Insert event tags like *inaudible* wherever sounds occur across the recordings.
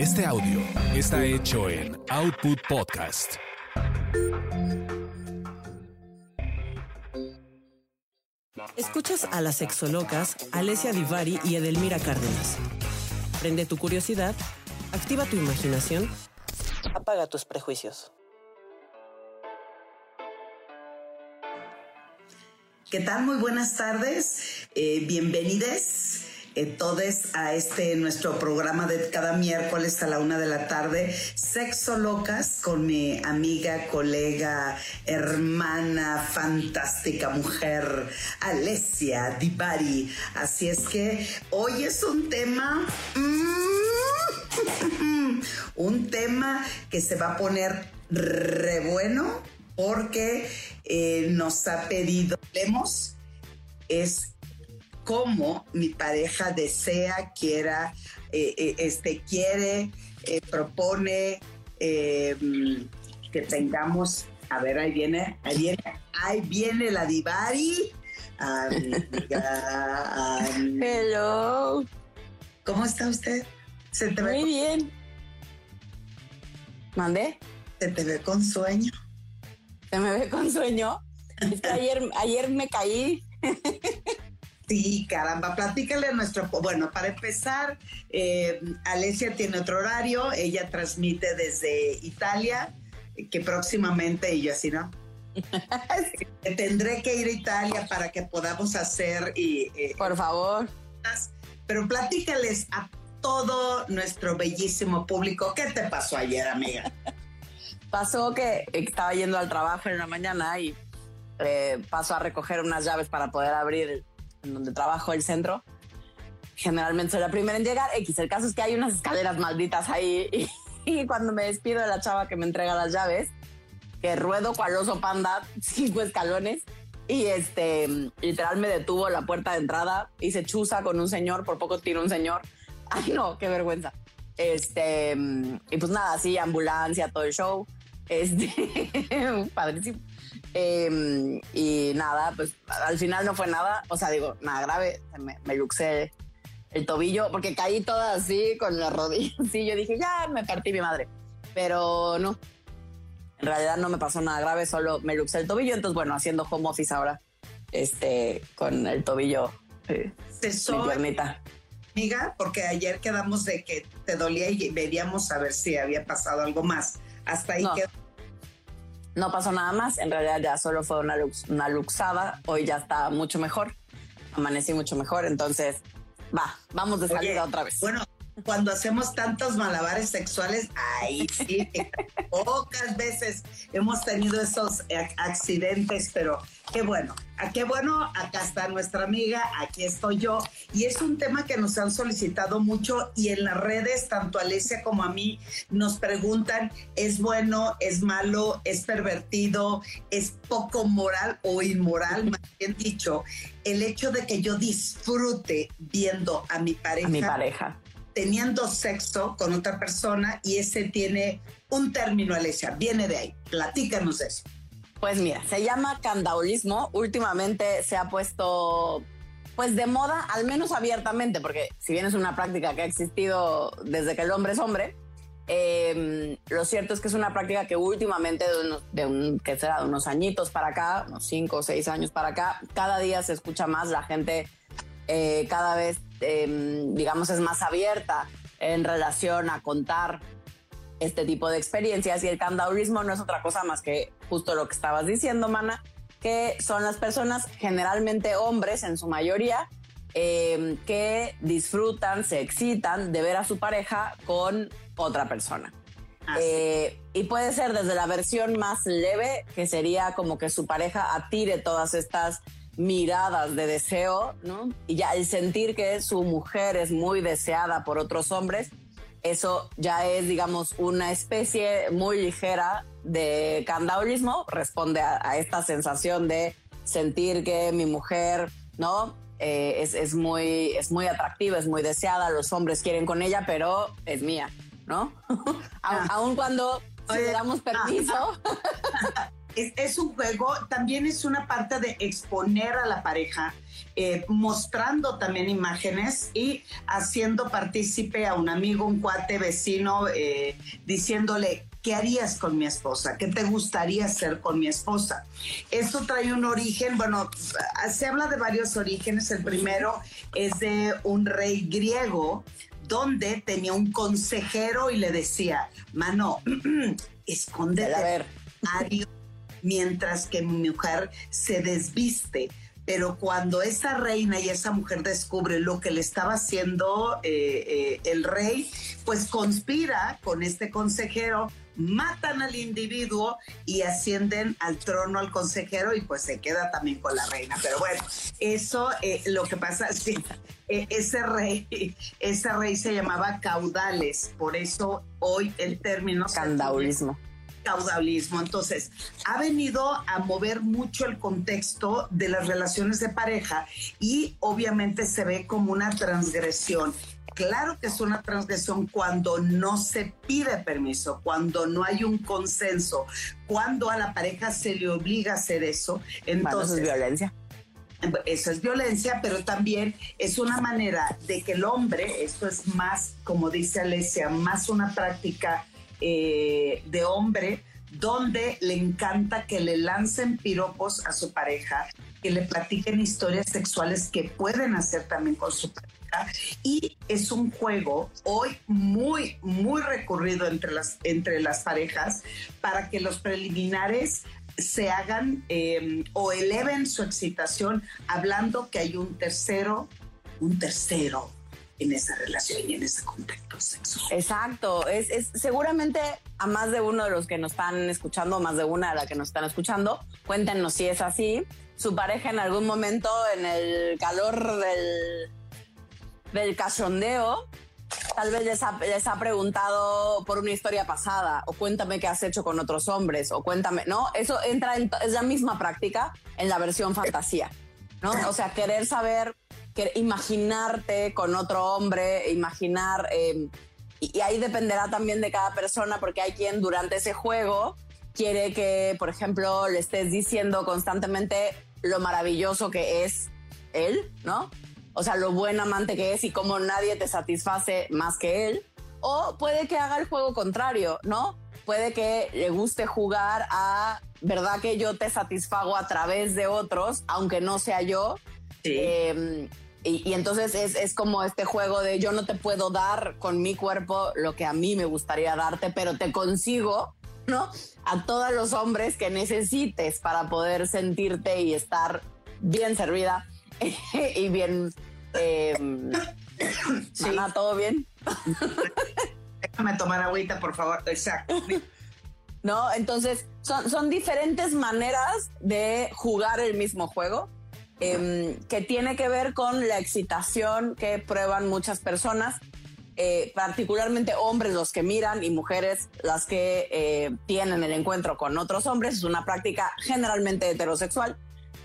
Este audio está hecho en Output Podcast. Escuchas a las sexolocas Alessia Divari y Edelmira Cárdenas. Prende tu curiosidad, activa tu imaginación, apaga tus prejuicios. ¿Qué tal? Muy buenas tardes. Eh, bienvenidos eh, todos a este nuestro programa de cada miércoles a la una de la tarde, Sexo Locas, con mi amiga, colega, hermana, fantástica mujer, Alessia Dibari. Así es que hoy es un tema... mm, *laughs* un tema que se va a poner re bueno porque eh, nos ha pedido, leemos, es cómo mi pareja desea, quiera, eh, eh, este, quiere, eh, propone eh, que tengamos, a ver, ahí viene, ahí viene, ahí viene la Divari. Amiga, amiga. Hello. ¿Cómo está usted? Se te, Muy ve, bien. ¿Mandé? se te ve con sueño. ¿Se me ve con sueño? Es que ayer, ayer me caí. Sí, caramba, platícale a nuestro... Bueno, para empezar, eh, Alesia tiene otro horario, ella transmite desde Italia, que próximamente, y yo así, ¿no? *laughs* Tendré que ir a Italia para que podamos hacer y... eh, Por favor. pero platícales a todo nuestro bellísimo público, ¿qué te pasó ayer, amiga? Pasó que estaba yendo al trabajo en la mañana y eh, paso a recoger unas llaves para poder abrir en donde trabajo el centro. Generalmente soy la primera en llegar. X, el caso es que hay unas escaleras malditas ahí y, *laughs* y cuando me despido de la chava que me entrega las llaves, que ruedo cual oso panda, *laughs* cinco escalones, y este, literal me detuvo la puerta de entrada, hice chuza con un señor, por poco tiro un señor. *laughs* Ay, no, qué vergüenza. Este, y pues nada, sí, ambulancia, todo el show. Este, padrísimo. Eh, y nada, pues al final no fue nada, o sea, digo, nada grave, me, me luxé el tobillo, porque caí toda así con la rodilla, *laughs* sí, yo dije, ya me partí mi madre, pero no, en realidad no me pasó nada grave, solo me luxé el tobillo, entonces bueno, haciendo home office ahora, este, con el tobillo, eh, mi soy, piernita. amiga, porque ayer quedamos de que te dolía y veríamos a ver si había pasado algo más. Hasta ahí No. quedó. No pasó nada más, en realidad ya solo fue una, lux- una luxada, hoy ya está mucho mejor, amanecí mucho mejor, entonces va, vamos de salida Oye, otra vez. Bueno, cuando hacemos tantos malabares sexuales, ahí sí, pocas veces hemos tenido esos ac- accidentes, pero qué bueno, a qué bueno, acá está nuestra amiga, aquí estoy yo, y es un tema que nos han solicitado mucho y en las redes, tanto a Alesia como a mí, nos preguntan, ¿es bueno, es malo, es pervertido, es poco moral o inmoral, más bien dicho, el hecho de que yo disfrute viendo a mi pareja a mi pareja. Teniendo sexo con otra persona y ese tiene un término, Alesia, viene de ahí. Platícanos eso. Pues mira, se llama candaulismo. Últimamente se ha puesto pues de moda, al menos abiertamente, porque si bien es una práctica que ha existido desde que el hombre es hombre, eh, lo cierto es que es una práctica que últimamente, de, unos, de un, que será de unos añitos para acá, unos cinco o seis años para acá, cada día se escucha más, la gente eh, cada vez, eh, digamos, es más abierta en relación a contar este tipo de experiencias y el candaurismo no es otra cosa más que justo lo que estabas diciendo, Mana, que son las personas, generalmente hombres en su mayoría, eh, que disfrutan, se excitan de ver a su pareja con otra persona. Así. Eh, y puede ser desde la versión más leve, que sería como que su pareja atire todas estas miradas de deseo, ¿no? Y ya el sentir que su mujer es muy deseada por otros hombres, eso ya es, digamos, una especie muy ligera de candaulismo, responde a, a esta sensación de sentir que mi mujer, ¿no? Eh, es, es, muy, es muy atractiva, es muy deseada, los hombres quieren con ella, pero es mía, ¿no? *laughs* Aun- Ah. Aun cuando si le damos permiso, *laughs* es, un juego, también es una parte de exponer a la pareja, eh, mostrando también imágenes y haciendo partícipe a un amigo, un cuate, vecino, eh, diciéndole, ¿qué harías con mi esposa? ¿Qué te gustaría hacer con mi esposa? Esto trae un origen, bueno, se habla de varios orígenes. El primero es de un rey griego donde tenía un consejero y le decía, mano, *clears throat* escóndete a ver mientras que mi mujer se desviste. Pero cuando esa reina y esa mujer descubre lo que le estaba haciendo eh, eh, el rey, pues conspira con este consejero, matan al individuo y ascienden al trono al consejero y pues se queda también con la reina. Pero bueno, eso eh, lo que pasa *laughs* es que ese rey, ese rey se llamaba caudales, por eso hoy el término... Candaulismo caudalismo. Entonces, ha venido a mover mucho el contexto de las relaciones de pareja y obviamente se ve como una transgresión. Claro que es una transgresión cuando no se pide permiso, cuando no hay un consenso, cuando a la pareja se le obliga a hacer eso. Entonces, es violencia. Eso es violencia, pero también es una manera de que el hombre, esto es más, como dice Alesia, más una práctica eh, de hombre donde le encanta que le lancen piropos a su pareja, que le platiquen historias sexuales que pueden hacer también con su pareja. Y es un juego hoy muy, muy recurrido entre las, entre las parejas para que los preliminares se hagan em, o eleven su excitación hablando que hay un tercero, un tercero en esa relación y en ese contexto sexual. Exacto, es, es, seguramente a más de uno de los que nos están escuchando, más de una de las que nos están escuchando, cuéntenos si es así. Su pareja en algún momento en el calor del, del cachondeo, tal vez les ha, les ha, preguntado por una historia pasada o cuéntame qué has hecho con otros hombres o cuéntame, ¿no? Eso entra en, es la misma práctica en la versión fantasía, ¿no? O sea, querer saber que imaginarte con otro hombre, imaginar, eh, y, ahí dependerá también de cada persona, porque hay quien durante ese juego quiere que, por ejemplo, le estés diciendo constantemente lo maravilloso que es él, ¿no? O sea, lo buen amante que es y cómo nadie te satisface más que él. O puede que haga el juego contrario, ¿no? Puede que le guste jugar a, ¿verdad que yo te satisfago a través de otros, aunque no sea yo? Em, y, entonces es, es, como este juego de yo no te puedo dar con mi cuerpo lo que a mí me gustaría darte, pero te consigo, ¿no? A todos los hombres que necesites para poder sentirte y estar bien servida *laughs* y bien... Eh, ¿todo bien? Déjame tomar agüita, por favor. Exacto. ¿No? Entonces, son, son diferentes maneras de jugar el mismo juego Em, que tiene que ver con la excitación que prueban muchas personas, eh, particularmente hombres los que miran y mujeres las que eh, tienen el encuentro con otros hombres. Es una práctica generalmente heterosexual,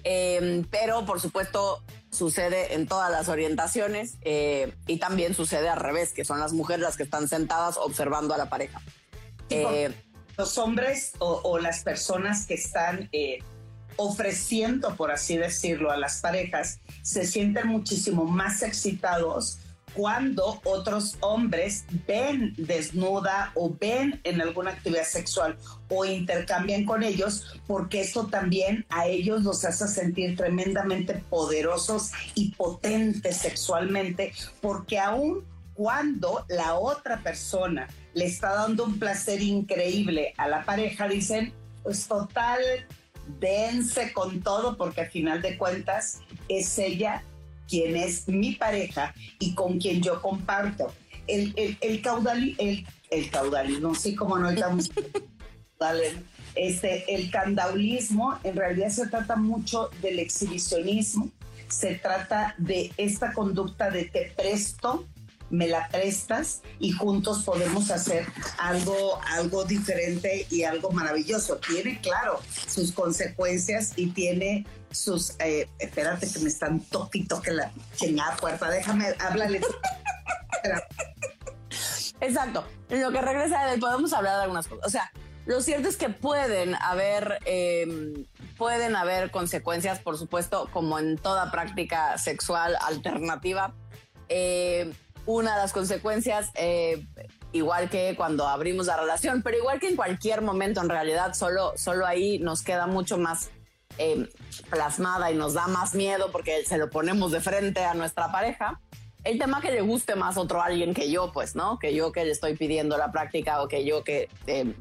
em, pero por supuesto sucede en todas las orientaciones eh, y también sucede al revés, que son las mujeres las que están sentadas observando a la pareja. los hombres o, o, las personas que están ofreciendo, por así decirlo, a las parejas, se sienten muchísimo más excitados cuando otros hombres ven desnuda o ven en alguna actividad sexual o intercambian con ellos, porque eso también a ellos los hace sentir tremendamente poderosos y potentes sexualmente, porque aún cuando la otra persona le está dando un placer increíble a la pareja, dicen, pues total, dense con todo porque al final de cuentas es ella quien es mi pareja y con quien yo comparto. El, el, el caudal, el, el caudalismo, sí, como no estamos... *laughs* este, el candaulismo en realidad se trata mucho del exhibicionismo, se trata de esta conducta de te presto me la prestas y juntos podemos hacer algo, algo diferente y algo maravilloso. Tiene, claro, sus consecuencias y tiene sus... Eh, espérate que me están toquito que la chingada puerta. Déjame, háblale. Exacto. En lo que regresa podemos hablar de algunas cosas. O sea, lo cierto es que pueden haber, em, pueden haber consecuencias, por supuesto, como en toda práctica sexual alternativa. Eh, una de las consecuencias, eh, igual que cuando abrimos la relación, pero igual que en cualquier momento, en realidad, solo, solo ahí nos queda mucho más em, plasmada y nos da más miedo porque se lo ponemos de frente a nuestra pareja. El tema que le guste más otro alguien que yo, pues, ¿no? Que yo que le estoy pidiendo la práctica o que yo que em,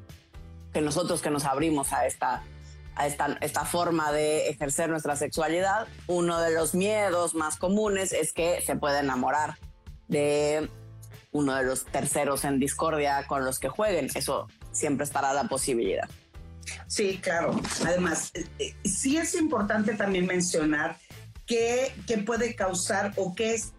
que nosotros que nos abrimos a esta, a esta, esta forma de ejercer nuestra sexualidad, uno de los miedos más comunes es que se puede enamorar de uno de los terceros en discordia con los que jueguen. Eso siempre estará la posibilidad. Sí, claro. Además, eh, eh, sí es importante también mencionar qué, qué puede causar o qué es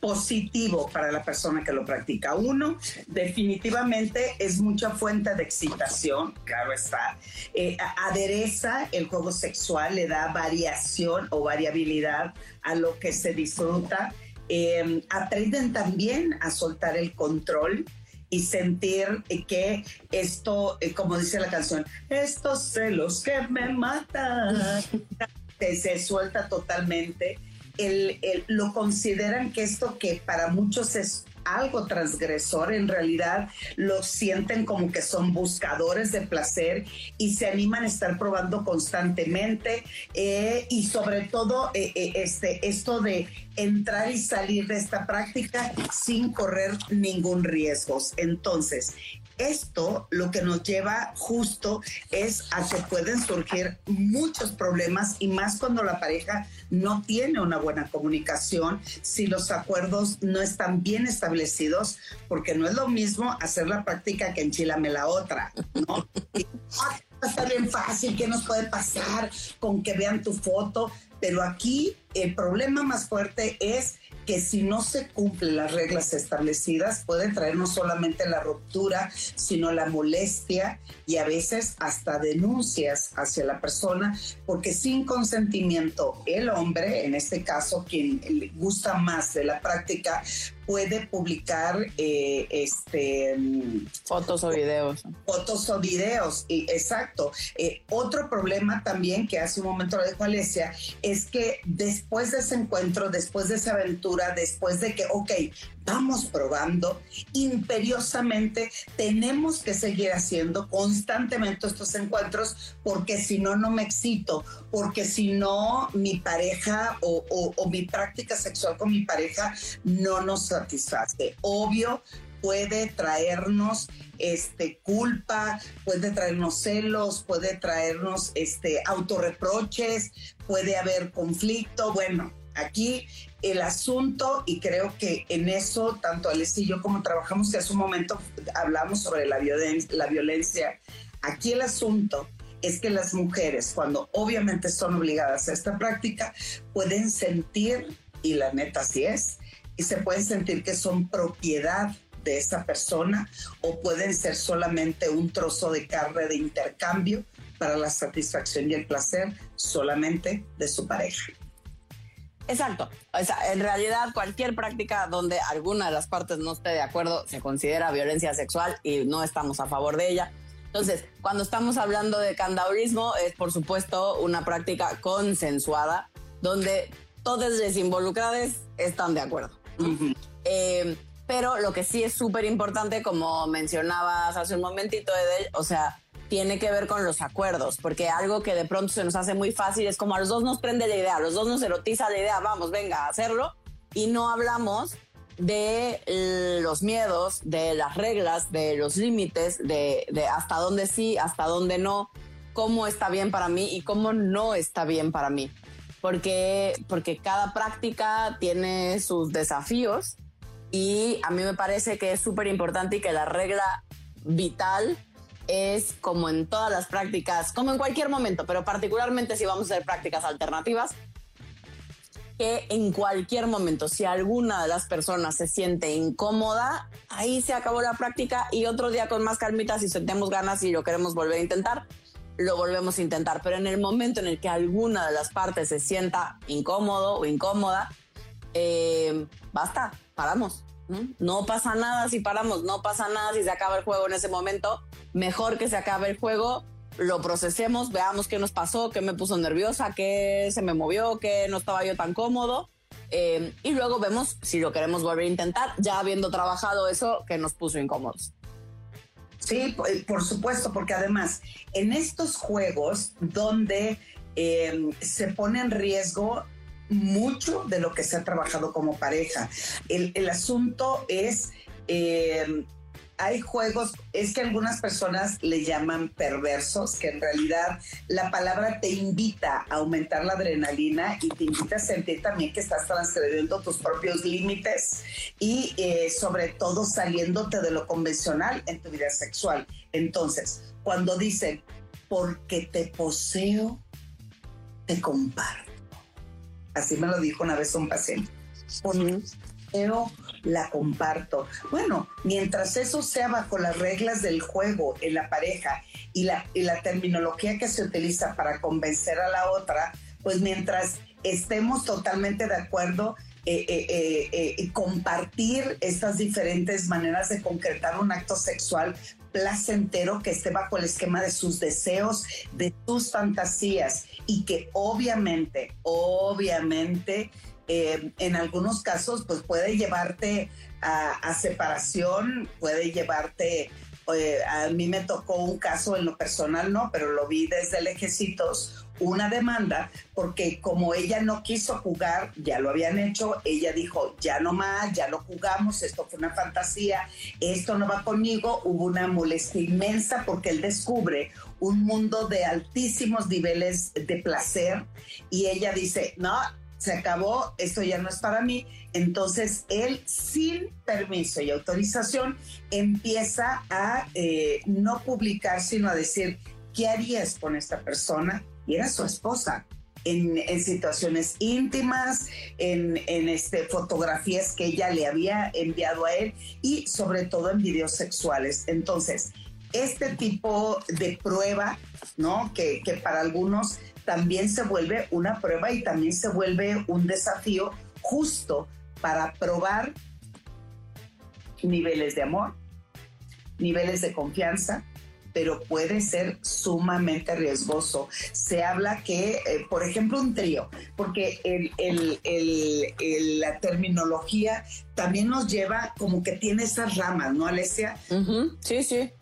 positivo para la persona que lo practica. Uno, definitivamente es mucha fuente de excitación, claro está. Eh, adereza el juego sexual, le da variación o variabilidad a lo que se disfruta. Eh, aprenden también a soltar el control y sentir que esto, eh, como dice la canción, estos celos que me matan, *laughs* se suelta totalmente lo consideran que esto que para muchos es algo transgresor, en realidad lo sienten como que son buscadores de placer y se animan a estar probando constantemente eh, y sobre todo eh, eh, este, esto de entrar y salir de esta práctica sin correr ningún riesgo. Entonces, esto lo que nos lleva justo es a que pueden surgir muchos problemas y más cuando la pareja no tiene una buena comunicación, si los acuerdos no están bien establecidos, porque no es lo mismo hacer la práctica que enchilame la otra, ¿no? *laughs* está bien fácil, ¿qué nos puede pasar con que vean tu foto? Pero aquí el problema más fuerte es que si no se cumplen las reglas establecidas puede traer no solamente la ruptura, sino la molestia y a veces hasta denuncias hacia la persona, porque sin consentimiento el hombre, en este caso quien le gusta más de la práctica, puede publicar eh, este fotos o videos. Fotos o videos, y, exacto. Eh, otro problema también que hace un momento lo dijo Alesia es que después de ese encuentro, después de esa aventura, después de que, ok, vamos probando, imperiosamente tenemos que seguir haciendo constantemente estos encuentros porque si no, no me excito, porque si no, mi pareja o, o mi práctica sexual con mi pareja no nos satisface. Obvio, puede traernos este culpa, puede traernos celos, puede traernos este autorreproches, puede haber conflicto, bueno, aquí el asunto, y creo que en eso, tanto Alex y yo como trabajamos, que hace un momento hablamos sobre la, la violencia, aquí el asunto es que las mujeres, cuando obviamente son obligadas a esta práctica, pueden sentir, y la neta sí es, y se pueden sentir que son propiedad de esa persona o pueden ser solamente un trozo de carne de intercambio para la satisfacción y el placer solamente de su pareja. Exacto. O sea, en realidad cualquier práctica donde alguna de las partes no esté de acuerdo se considera violencia sexual y no estamos a favor de ella. Entonces, cuando estamos hablando de candaurismo, es por supuesto una práctica consensuada donde todos los involucrados están de acuerdo. Eh, pero lo que sí es súper importante, como mencionabas hace un momentito, Edel, o sea, tiene que ver con los acuerdos, porque algo que de pronto se nos hace muy fácil es como a los dos nos prende la idea, a los dos nos erotiza la idea, vamos, venga a hacerlo, y no hablamos de los miedos, de las reglas, de los límites, de, hasta dónde sí, hasta dónde no, cómo está bien para mí y cómo no está bien para mí. Porque, porque cada práctica tiene sus desafíos y a mí me parece que es súper importante y que la regla vital es como en todas las prácticas, como en cualquier momento, pero particularmente si vamos a hacer prácticas alternativas, que en cualquier momento, si alguna de las personas se siente incómoda, ahí se acabó la práctica y otro día con más calmita, si tenemos ganas y lo queremos volver a intentar, lo volvemos a intentar. Pero en el momento en el que alguna de las partes se sienta incómodo o incómoda, eh, basta, paramos. ¿No? pasa nada si paramos, no pasa nada si se acaba el juego en ese momento mejor que se acabe el juego, lo procesemos, veamos qué nos pasó, qué me puso nerviosa, qué se me movió, qué no estaba yo tan cómodo. Eh, y luego vemos si lo queremos volver a intentar, ya habiendo trabajado eso que nos puso incómodos. Sí, por supuesto, porque además en estos juegos donde eh, se pone en riesgo mucho de lo que se ha trabajado como pareja, el, el asunto es eh, hay juegos, es que algunas personas le llaman perversos, que en realidad la palabra te invita a aumentar la adrenalina y te invita a sentir también que estás transgrediendo tus propios límites y eh, sobre todo saliéndote de lo convencional en tu vida sexual. Entonces, cuando dicen, porque te poseo, te comparto. Así me lo dijo una vez un paciente. Porque poseo, la comparto. Bueno, mientras eso sea bajo las reglas del juego en la pareja y la, la terminología que se utiliza para convencer a la otra, pues mientras estemos totalmente de acuerdo, eh, eh, eh, compartir estas diferentes maneras de concretar un acto sexual placentero que esté bajo el esquema de sus deseos, de sus fantasías y que obviamente, obviamente eh, en algunos casos pues puede llevarte a, separación, puede llevarte, eh, a mí me tocó un caso en lo personal, no, pero lo vi desde lejecitos, una demanda, porque como ella no quiso jugar, ya lo habían hecho, ella dijo, ya no más, ya lo jugamos, esto fue una fantasía, esto no va conmigo, hubo una molestia inmensa porque él descubre un mundo de altísimos niveles de placer y ella dice, no, se acabó, esto ya no es para mí. Entonces él, sin permiso y autorización, empieza a eh, no publicar, sino a decir, ¿qué harías con esta persona? Y era su esposa. En, situaciones íntimas, en, este, fotografías que ella le había enviado a él y sobre todo en videos sexuales. Entonces, este tipo de prueba, ¿no? Que, que para algunos también se vuelve una prueba y también se vuelve un desafío justo para probar niveles de amor, niveles de confianza, pero puede ser sumamente riesgoso. Se habla que, eh, por ejemplo, un trío, porque la terminología también nos lleva como que tiene esas ramas, ¿no, Alesia? Sí, sí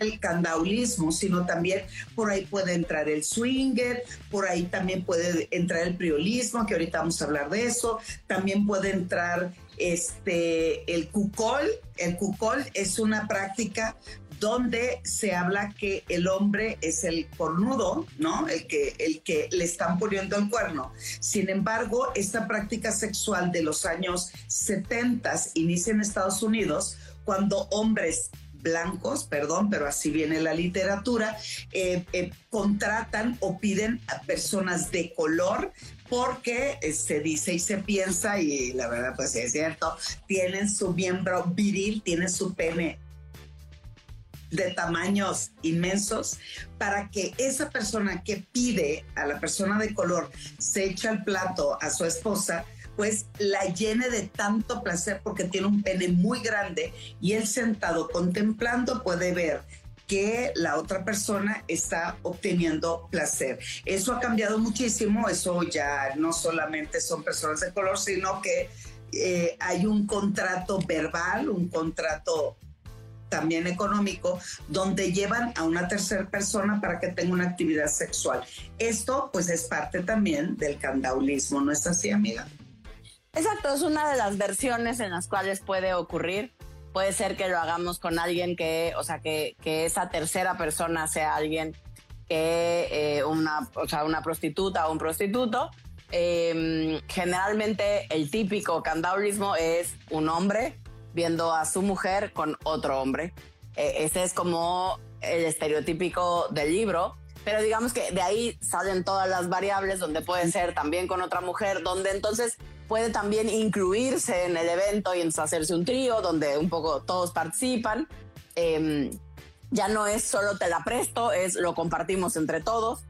el candaulismo, sino también por ahí puede entrar el swinger, por ahí también puede entrar el priolismo, que ahorita vamos a hablar de eso, también puede entrar este el cucol, el cucol es una práctica donde se habla que el hombre es el cornudo, ¿no? El que, el que le están poniendo el cuerno. Sin embargo, esta práctica sexual de los años 70 inicia en Estados Unidos cuando hombres blancos, perdón, pero así viene la literatura, eh, eh, contratan o piden a personas de color porque eh, se dice y se piensa, y la verdad pues es cierto, tienen su miembro viril, tienen su pene de tamaños inmensos para que esa persona que pide a la persona de color se echa el plato a su esposa, pues la llene de tanto placer porque tiene un pene muy grande y él sentado contemplando puede ver que la otra persona está obteniendo placer. Eso ha cambiado muchísimo, eso ya no solamente son personas de color, sino que eh, hay un contrato verbal, un contrato también económico, donde llevan a una tercera persona para que tenga una actividad sexual. Esto pues es parte también del candaulismo, ¿no es así, amiga? Exacto, es una de las versiones en las cuales puede ocurrir. Puede ser que lo hagamos con alguien que, o sea, que, que esa tercera persona sea alguien que eh, una, o sea, una prostituta o un prostituto. Em, generalmente el típico candaulismo es un hombre viendo a su mujer con otro hombre. E, ese es como el estereotípico del libro, pero digamos que de ahí salen todas las variables donde puede ser también con otra mujer, donde entonces puede también incluirse en el evento y entonces hacerse un trío donde un poco todos participan. Em, ya no es solo te la presto, es lo compartimos entre todos.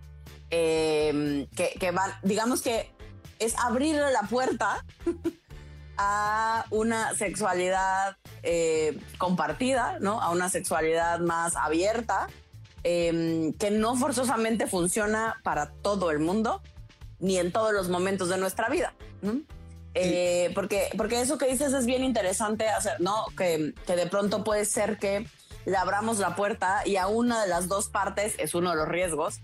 Em, que, que van, digamos que es abrirle la puerta *laughs* a una sexualidad eh, compartida, ¿no? A una sexualidad más abierta, em, que no forzosamente funciona para todo el mundo, ni en todos los momentos de nuestra vida. Eh, porque, porque eso que dices es bien interesante hacer, ¿no? Que, que de pronto puede ser que le abramos la puerta y a una de las dos partes, es uno de los riesgos,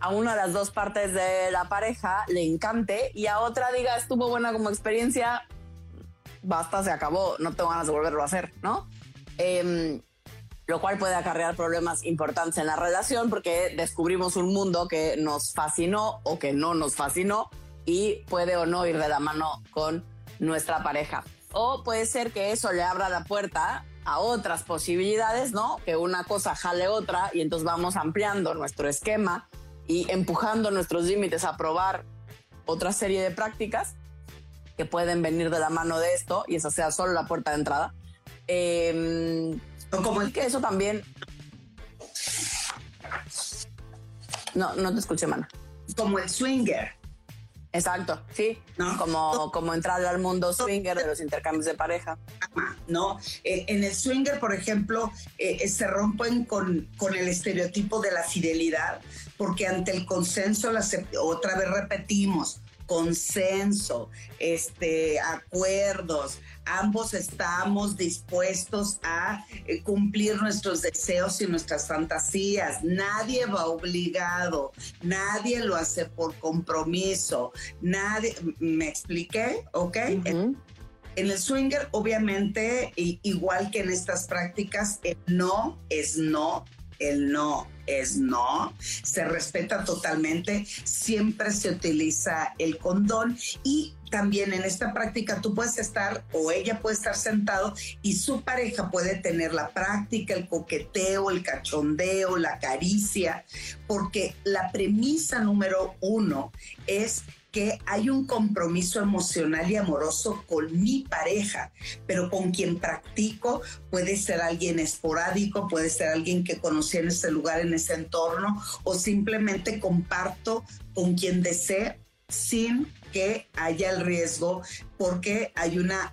a una de las dos partes de la pareja le encante y a otra diga estuvo buena como experiencia, basta, se acabó, no tengo ganas de volverlo a hacer, ¿no? Em, lo cual puede acarrear problemas importantes en la relación porque descubrimos un mundo que nos fascinó o que no nos fascinó y puede o no ir de la mano con nuestra pareja. O puede ser que eso le abra la puerta a otras posibilidades, ¿no? Que una cosa jale otra y entonces vamos ampliando nuestro esquema y empujando nuestros límites a probar otra serie de prácticas que pueden venir de la mano de esto y esa sea solo la puerta de entrada. Eh, como el que eso también. No, no te escuché, mana. Como el swinger. Exacto, sí. Como, como entrar al mundo swinger de los intercambios de pareja. No, eh, en el swinger, por ejemplo, eh, eh, se rompen con, con, el estereotipo de la fidelidad, porque ante el consenso, otra vez repetimos, consenso, este, acuerdos, ambos estamos dispuestos a eh, cumplir nuestros deseos y nuestras fantasías. Nadie va obligado, nadie lo hace por compromiso, nadie, ¿me expliqué? ¿Ok? en, el swinger, obviamente, igual que en estas prácticas, el no es no, el no es no, se respeta totalmente, siempre se utiliza el condón y también en esta práctica tú puedes estar o ella puede estar sentado y su pareja puede tener la práctica, el coqueteo, el cachondeo, la caricia, porque la premisa número uno es que hay un compromiso emocional y amoroso con mi pareja, pero con quien practico puede ser alguien esporádico, puede ser alguien que conocí en ese lugar, en ese entorno, o simplemente comparto con quien desee sin que haya el riesgo, porque hay una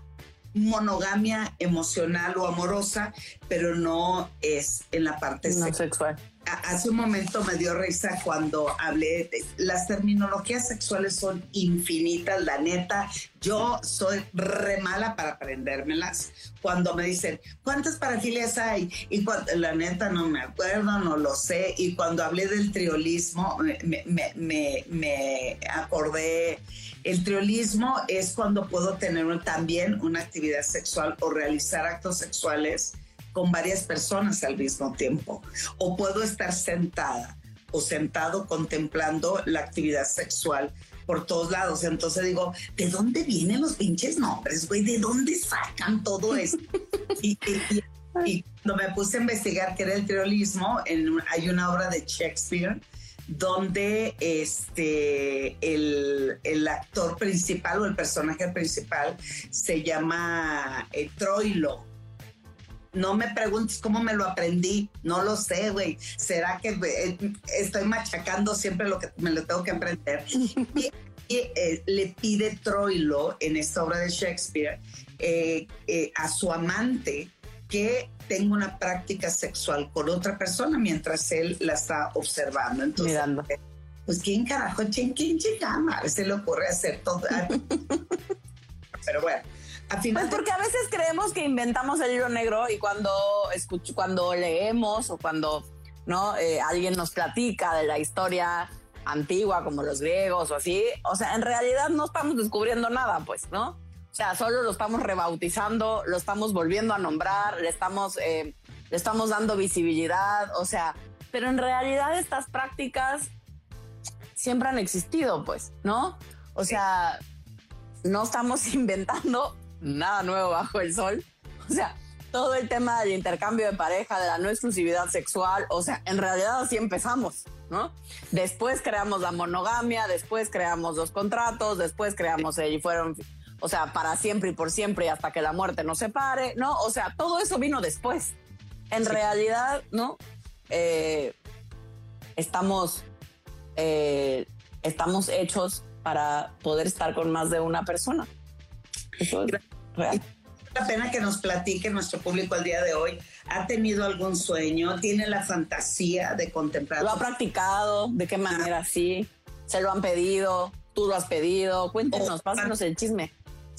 monogamia emocional o amorosa, pero no es en la parte sexual hace un momento me dio risa cuando hablé de las terminologías sexuales son infinitas, la neta. Yo soy re mala para aprendérmelas. Cuando me dicen, ¿cuántas parafilias hay? Y la neta no me acuerdo, no lo sé. Y cuando hablé del triolismo, me, me, me acordé. El triolismo es cuando puedo tener también una actividad sexual o realizar actos sexuales con varias personas al mismo tiempo. O puedo estar sentada o sentado contemplando la actividad sexual por todos lados. Entonces digo, ¿de dónde vienen los pinches nombres, güey? ¿De dónde sacan todo esto? *laughs* y, cuando me puse a investigar qué era el triolismo, hay una obra de Shakespeare donde este, el, el, actor principal o el personaje principal se llama eh, Troilo no me preguntes cómo me lo aprendí, no lo sé, güey. ¿Será que eh, estoy machacando siempre lo que me lo tengo que aprender? *laughs* y, eh, le pide Troilo en esta obra de Shakespeare eh, a su amante que tenga una práctica sexual con otra persona mientras él la está observando. Entonces, Mirando. pues quién carajo, quién, quién llama, se le ocurre hacer todo. *laughs* Pero bueno, pues porque a veces creemos que inventamos el libro negro y cuando escucho, cuando leemos o cuando no eh, alguien nos platica de la historia antigua como los griegos o así, o sea, en realidad no estamos descubriendo nada, pues, ¿no? O sea, solo lo estamos rebautizando, lo estamos volviendo a nombrar, le estamos, eh, le estamos dando visibilidad, o sea, pero en realidad estas prácticas siempre han existido, pues, ¿no? O sea, no estamos *laughs* inventando nada nuevo bajo el sol. *laughs* O sea, todo el tema del intercambio de pareja, de la no exclusividad sexual, o sea, en realidad así empezamos, ¿no? Después creamos la monogamia, después creamos los contratos, después creamos y fueron, o sea, para siempre y por siempre y hasta que la muerte nos separe, ¿no? O sea, todo eso vino después. En realidad, ¿no? Eh, estamos, eh, estamos hechos para poder estar con más de una persona. Eso es real. La pena que nos platique nuestro público el día de hoy. ¿Ha tenido algún sueño? ¿Tiene la fantasía de contemplar? ¿Lo ha practicado? ¿De qué manera? Sí. ¿Se lo han pedido? ¿Tú lo has pedido? Cuéntenos, Oh, pásanos el chisme.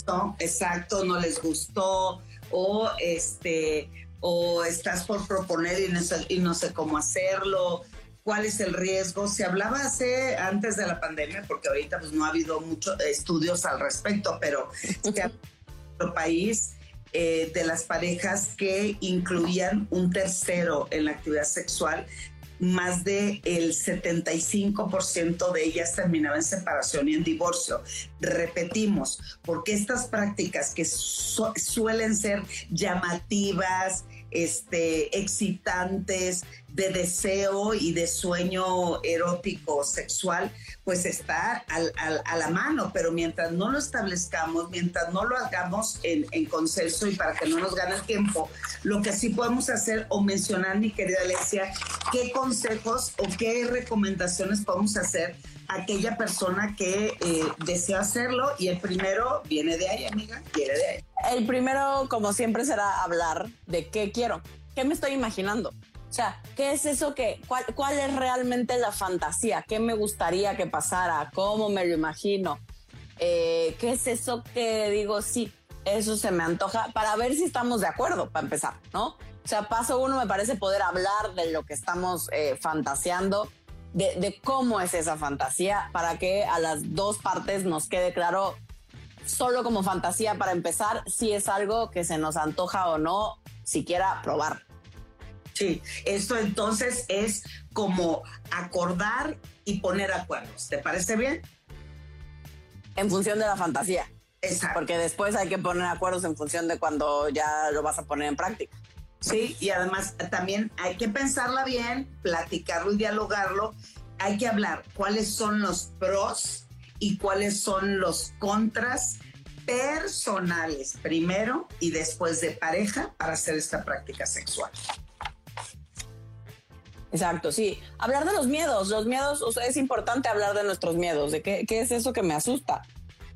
No, exacto, no les gustó o este o estás por proponer y no sé, y no sé cómo hacerlo. ¿Cuál es el riesgo? Se hablaba hace antes de la pandemia, porque ahorita pues no ha habido muchos estudios al respecto, pero se en nuestro país eh, de las parejas que incluían un tercero en la actividad sexual, más de el 75% de ellas terminaba en separación y en divorcio. Repetimos, porque estas prácticas que su- suelen ser llamativas, este, excitantes, de deseo y de sueño erótico sexual, pues está al- al- a la mano, pero mientras no lo establezcamos, mientras no lo hagamos en, en consenso y para que no nos gane el tiempo, lo que sí podemos hacer o mencionar, mi querida Alexia, qué consejos o qué recomendaciones podemos hacer a aquella persona que eh, desea hacerlo y el primero viene de ahí, amiga, viene de ahí. El primero, como siempre, será hablar de qué quiero, qué me estoy imaginando. O sea, ¿qué es eso que, cuál, es realmente la fantasía? ¿Qué me gustaría que pasara? ¿Cómo me lo imagino? Eh, ¿Qué es eso que digo, sí, eso se me antoja? Para ver si estamos de acuerdo, para empezar, ¿no? O sea, paso uno me parece poder hablar de lo que estamos eh, fantaseando, de, de cómo es esa fantasía, para que a las dos partes nos quede claro solo como fantasía para empezar, si es algo que se nos antoja o no, siquiera probar. Sí, esto entonces es como acordar y poner acuerdos. ¿Te parece bien? En función de la fantasía, Exacto. porque después hay que poner acuerdos en función de cuando ya lo vas a poner en práctica. Sí, y además también hay que pensarla bien, platicarlo y dialogarlo. Hay que hablar cuáles son los pros y cuáles son los contras personales primero y después de pareja para hacer esta práctica sexual. Exacto, sí. Hablar de los miedos, los miedos, o sea, es importante hablar de nuestros miedos, de qué, qué es eso que me asusta.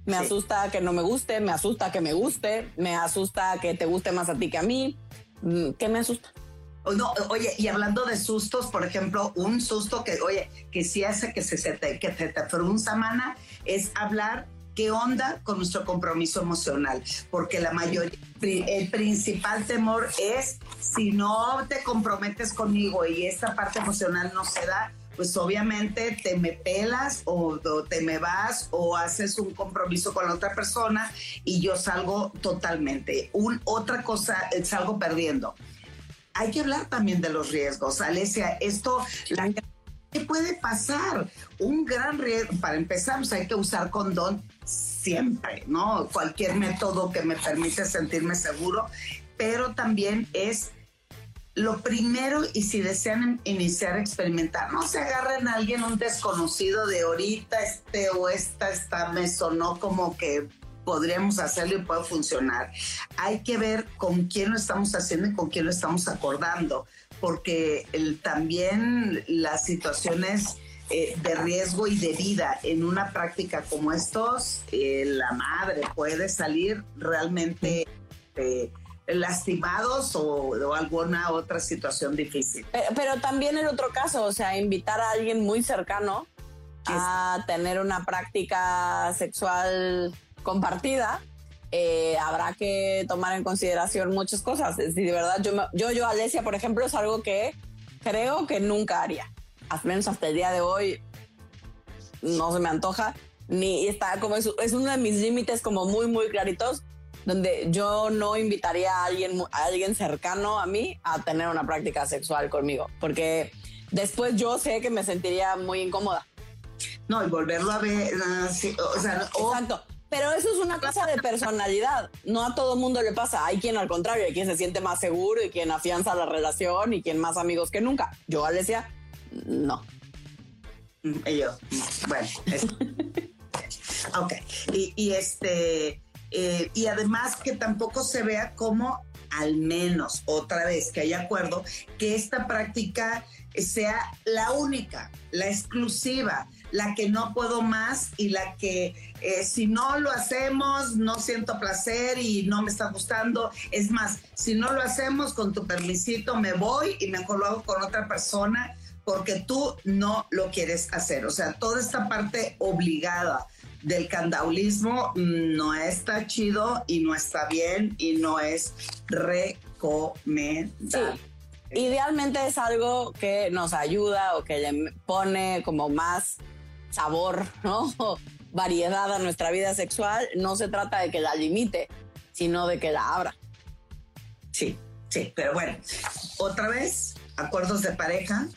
Me Sí. asusta que no me guste, me asusta que me guste, me asusta que te guste más a ti que a mí. Mm, ¿Qué me asusta? No, oye, y hablando de sustos, por ejemplo, un susto que, oye, que sí hace que se, se te, que te, te frunza, mana, es hablar qué onda con nuestro compromiso emocional, porque la mayoría, el principal temor es si no te comprometes conmigo y esta parte emocional no se da, pues obviamente te me pelas o, o te me vas o haces un compromiso con la otra persona y yo salgo totalmente. Un, otra cosa, eh, salgo perdiendo hay que hablar también de los riesgos. Alesia, esto, la, ¿qué puede pasar? Un gran riesgo, para empezar, pues hay que usar condón siempre, ¿no? Cualquier método que me permite sentirme seguro, pero también es lo primero y si desean iniciar a experimentar, no se agarren a alguien, un desconocido de ahorita, este o esta, esta me sonó como que podríamos hacerlo y puede funcionar. Hay que ver con quién lo estamos haciendo y con quién lo estamos acordando, porque también las situaciones eh, de riesgo y de vida en una práctica como estos, eh, la madre puede salir realmente eh, lastimados o, o alguna otra situación difícil. Pero, pero también el otro caso, o sea, invitar a alguien muy cercano a tener una práctica sexual compartida, eh, habrá que tomar en consideración muchas cosas. Decir, de verdad, yo, yo, yo, Alesia, por ejemplo, es algo que creo que nunca haría. Al menos hasta el día de hoy no se me antoja. Ni está como es, es uno de mis límites como muy, muy claritos, donde yo no invitaría a alguien, a alguien cercano a mí a tener una práctica sexual conmigo, porque después yo sé que me sentiría muy incómoda. No, y volverlo a ver, ah, sí, o sea, o- Exacto. Pero eso es una cosa de personalidad. No a todo mundo le pasa. Hay quien al contrario, hay quien se siente más seguro y quien afianza la relación y quien más amigos que nunca. Yo, Alesia, no. Y yo, bueno, es- *laughs* ok. Y, y este, eh, y además que tampoco se vea como al menos otra vez que haya acuerdo que esta práctica sea la única, la exclusiva, la que no puedo más y la que eh, si no lo hacemos no siento placer y no me está gustando. Es más, si no lo hacemos con tu permisito me voy y mejor lo hago con otra persona porque tú no lo quieres hacer. O sea, toda esta parte obligada del candaulismo no está chido y no está bien y no es recomendable. Idealmente es algo que nos ayuda o que le pone como más sabor, ¿no? *laughs* variedad a nuestra vida sexual. No se trata de que la limite, sino de que la abra. Sí, sí, pero bueno, otra vez, acuerdos de pareja,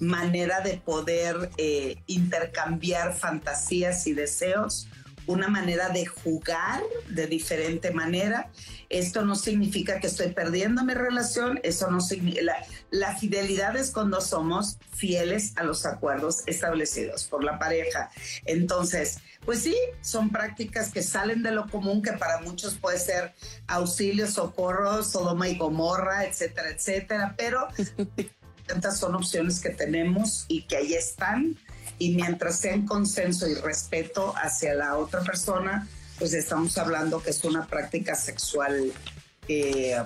manera de poder eh, intercambiar fantasías y deseos, una manera de jugar de diferente manera. Esto no significa que estoy perdiendo mi relación, eso no significa... La, la fidelidad es cuando somos fieles a los acuerdos establecidos por la pareja. Entonces, pues sí, son prácticas que salen de lo común, que para muchos puede ser auxilio, socorro, Sodoma y Gomorra, etcétera, etcétera, pero *laughs* tantas son opciones que tenemos y que ahí están. Y mientras sea en consenso y respeto hacia la otra persona, pues estamos hablando que es una práctica sexual. Eh,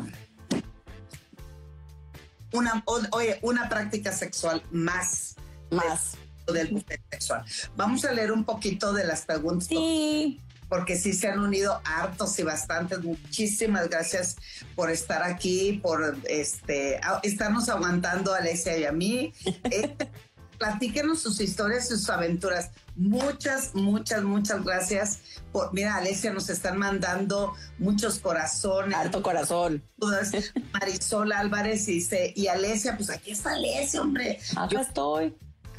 una, oye, una práctica sexual más. Más. del sexual. Vamos a leer un poquito de las preguntas. Sí porque sí se han unido hartos y bastantes. Muchísimas gracias por estar aquí, por este estarnos aguantando a Alesia y a mí. *laughs* Eh, platíquenos sus historias, sus aventuras. Muchas, muchas, muchas gracias. Por, mira, Alesia, nos están mandando muchos corazones. Alto corazón. Marisol Álvarez dice, y Alesia, pues aquí está Alesia, hombre. Acá estoy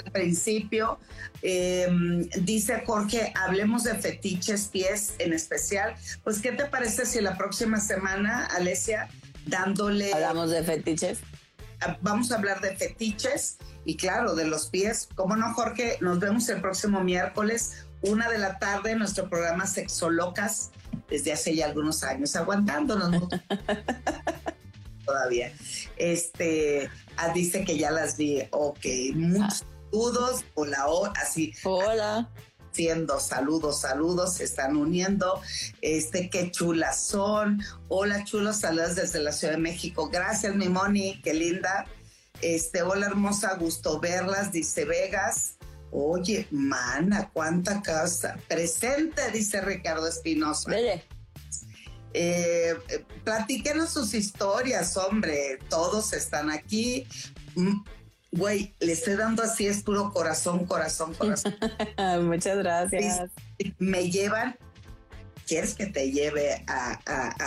al principio. Em, dice Jorge, hablemos de fetiches, pies en especial. Pues, ¿qué te parece si la próxima semana, Alesia, dándole... Hablamos de fetiches. Ah, vamos a hablar de fetiches y claro, de los pies. ¿Cómo no, Jorge? Nos vemos el próximo miércoles, una de la tarde, en nuestro programa Sexolocas, desde hace ya algunos años, aguantándonos. *laughs* todavía. Este, ah, dice que ya las vi. Ok, muchas saludos, hola, así. Hola. Siendo saludos, saludos, se están uniendo. Este, qué chulas son. Hola, chulos, saludos desde la Ciudad de México. Gracias, mi Moni, qué linda. Este, hola, hermosa, gusto verlas, dice Vegas. Oye, mana, cuánta casa. Presente, dice Ricardo Espinosa. Eh, platíquenos sus historias, hombre. Todos están aquí. Güey, le estoy dando así, es puro corazón, corazón, corazón. *laughs* Muchas gracias. Me llevan, quieres que te lleve a,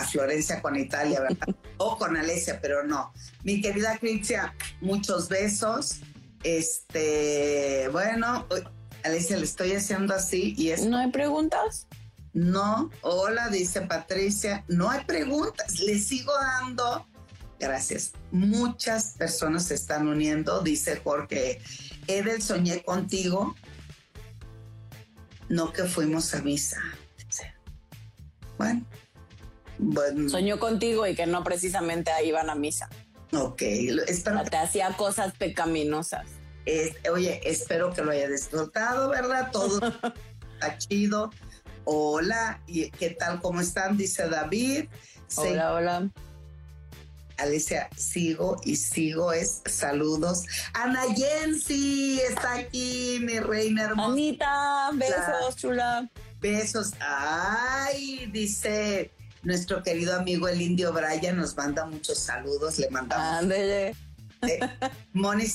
Florencia con Italia, ¿verdad? *laughs* o con Alesia, pero no. Mi querida Cristian, muchos besos. Este, bueno, Alesia, le estoy haciendo así y es. ¿No hay preguntas? No, hola, dice Patricia, no hay preguntas, le sigo dando Gracias. Muchas personas se están uniendo, dice Jorge. Edel, soñé contigo, no que fuimos a misa. Bueno, bueno. Soñó contigo y que no precisamente ahí iban a misa. Ok, espero. Te hacía cosas pecaminosas. oye, espero que lo haya disfrutado, ¿verdad? Todo *laughs* está chido. Hola, ¿y qué tal? ¿Cómo están? Dice David. Hola, hola. Alicia, sigo y sigo es saludos. Ana Jensi está aquí, mi reina hermosa. Anita, besos, chula. Besos. Ay, dice nuestro querido amigo el indio Brian, nos manda muchos saludos, le mandamos. Ándele. Eh, Moni,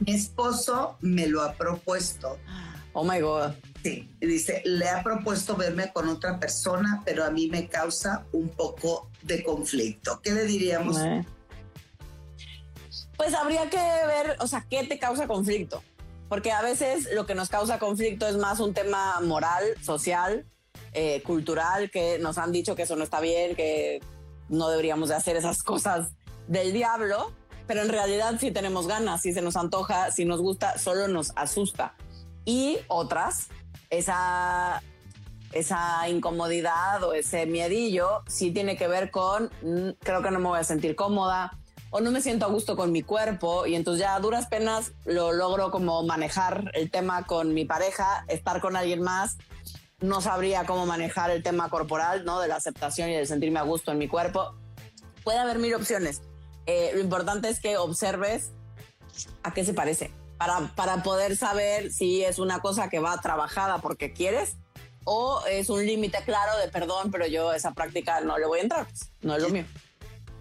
mi esposo me lo ha propuesto. *laughs* Oh my God. Sí, dice, le ha propuesto verme con otra persona, pero a mí me causa un poco de conflicto. ¿Qué le diríamos? Eh. Pues habría que ver, o sea, ¿qué te causa conflicto? Porque a veces lo que nos causa conflicto es más un tema moral, social, eh, cultural, que nos han dicho que eso no está bien, que no deberíamos de hacer esas cosas del diablo, pero en realidad si tenemos ganas, si se nos antoja, si nos gusta, solo nos asusta. Y otras esa, esa incomodidad o ese miedillo sí tiene que ver con, mm, creo que no me voy a sentir cómoda o no me siento a gusto con mi cuerpo y entonces ya a duras penas lo logro como manejar el tema con mi pareja, estar con alguien más, no sabría cómo manejar el tema corporal, ¿no? De la aceptación y de sentirme a gusto en mi cuerpo. Puede haber mil opciones. Eh, lo importante es que observes a qué se parece para, para poder saber si es una cosa que va trabajada porque quieres o es un límite claro de perdón, pero yo esa práctica no le voy a entrar, pues, no es lo mío.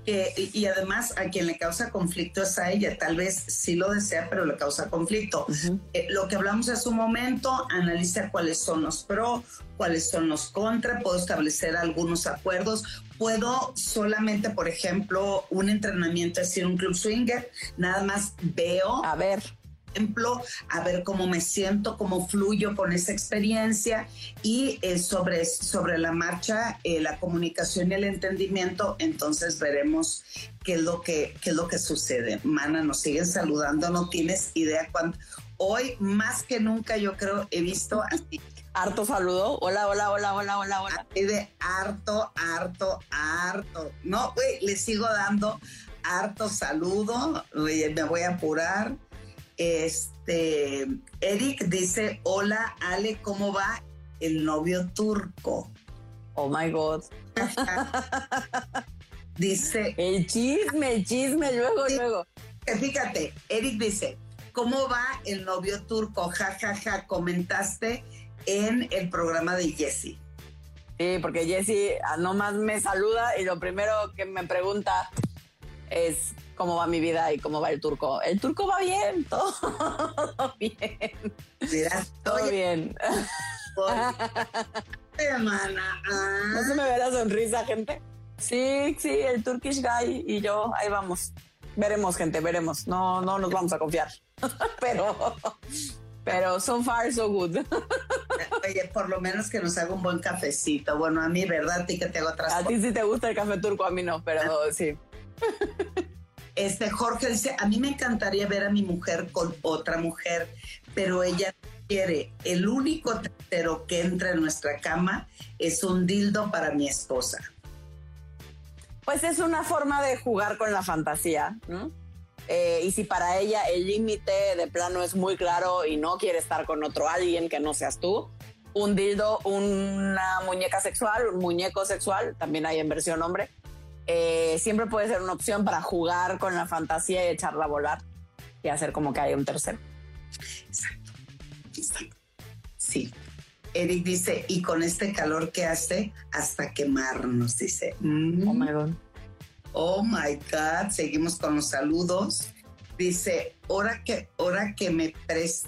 y, además a quien le causa conflicto es a ella, tal vez sí lo desea, pero le causa conflicto. Eh, lo que hablamos hace un momento, analiza cuáles son los pros, cuáles son los contra, puedo establecer algunos acuerdos, puedo solamente, por ejemplo, un entrenamiento, es decir, un club swinger, nada más veo. A ver ejemplo, a ver cómo me siento, cómo fluyo con esa experiencia y eh, sobre, sobre la marcha, eh, la comunicación y el entendimiento, entonces veremos qué es lo que, qué es lo que sucede. Mana, nos siguen saludando, no tienes idea cuánto. Hoy más que nunca yo creo he visto así. Harto saludo. Hola, hola, hola, hola, hola, hola. De harto, harto, harto. No, güey, le sigo dando harto saludo. Me voy a apurar este, Eric dice, hola Ale, ¿cómo va el novio turco? Oh my God. *laughs* dice... El chisme, el chisme, luego, luego. Fíjate, Eric dice, ¿cómo va el novio turco? Ja, ja, ja, comentaste en el programa de Jesse. Sí, porque Jesse ah, nomás me saluda y lo primero que me pregunta es cómo va mi vida y cómo va el turco. El turco va bien, *laughs* todo bien. todo bien. Hermana. ¿No se me ve la sonrisa, gente? Sí, sí, el Turkish guy y yo, ahí vamos. Veremos, gente, veremos. No, no nos vamos a confiar. *laughs* pero, pero so far, so good. *laughs* Oye, por lo menos que nos haga un buen cafecito. Bueno, a mí, ¿verdad? A ti que te hago otras A ti sí te gusta el café turco, a mí no, pero ah. sí. Este Jorge dice, a mí me encantaría ver a mi mujer con otra mujer, pero ella quiere. El único tercero que entra en nuestra cama es un dildo para mi esposa. Pues es una forma de jugar con la fantasía, ¿no? Eh, y si para ella el límite de plano es muy claro y no quiere estar con otro alguien que no seas tú, un dildo, una muñeca sexual, un muñeco sexual, también hay en versión hombre, eh, siempre puede ser una opción para jugar con la fantasía y echarla a volar y hacer como que hay un tercero. Exacto, exacto. Sí. Eric dice, y con este calor que hace, hasta quemarnos, dice. Mm. Oh my God. Oh my God. Seguimos con los saludos. Dice, ahora que, ahora que me pres,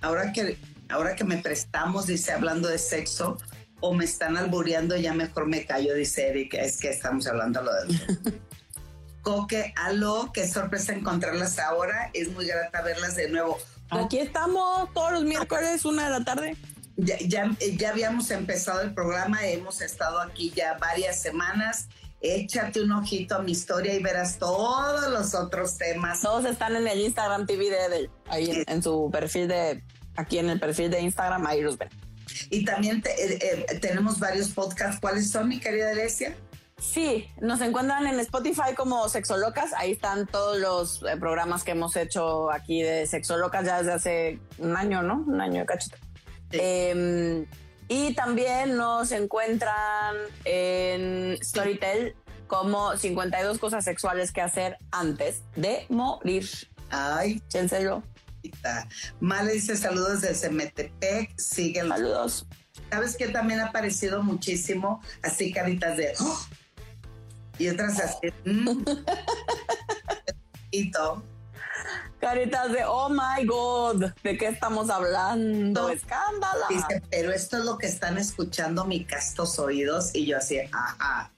ahora que, ahora que me prestamos, dice, hablando de sexo, o me están albureando, ya mejor me callo, dice Eric, es que estamos hablando lo de... *laughs* Coque, aló, qué sorpresa encontrarlas ahora, es muy grata verlas de nuevo. Aquí estamos todos los miércoles, una de la tarde. Ya, ya, ya, habíamos empezado el programa, hemos estado aquí ya varias semanas. Échate un ojito a mi historia y verás todos los otros temas. Todos están en el Instagram TV de Edel, ahí en su perfil de, aquí en el perfil de Instagram, ahí los ven. Y también eh, eh, tenemos varios podcasts. ¿Cuáles son, mi querida Alesia? Sí, nos encuentran en Spotify como Sexolocas. Ahí están todos los eh, programas que hemos hecho aquí de Sexolocas ya desde hace un año, ¿no? Un año de cachito. Em, y también nos encuentran en Storytel como 52 cosas sexuales que hacer antes de morir. Ay. Chénselo. Male dice saludos desde Metepec, sigue Saludos. ¿Sabes que también ha aparecido muchísimo? Así caritas de... ¡oh! Y otras así... Mm". *laughs* y todo. Caritas de, oh my God, ¿de qué estamos hablando? Escándalo. Dice, pero esto es lo que están escuchando mis castos oídos. Y yo así, ajá,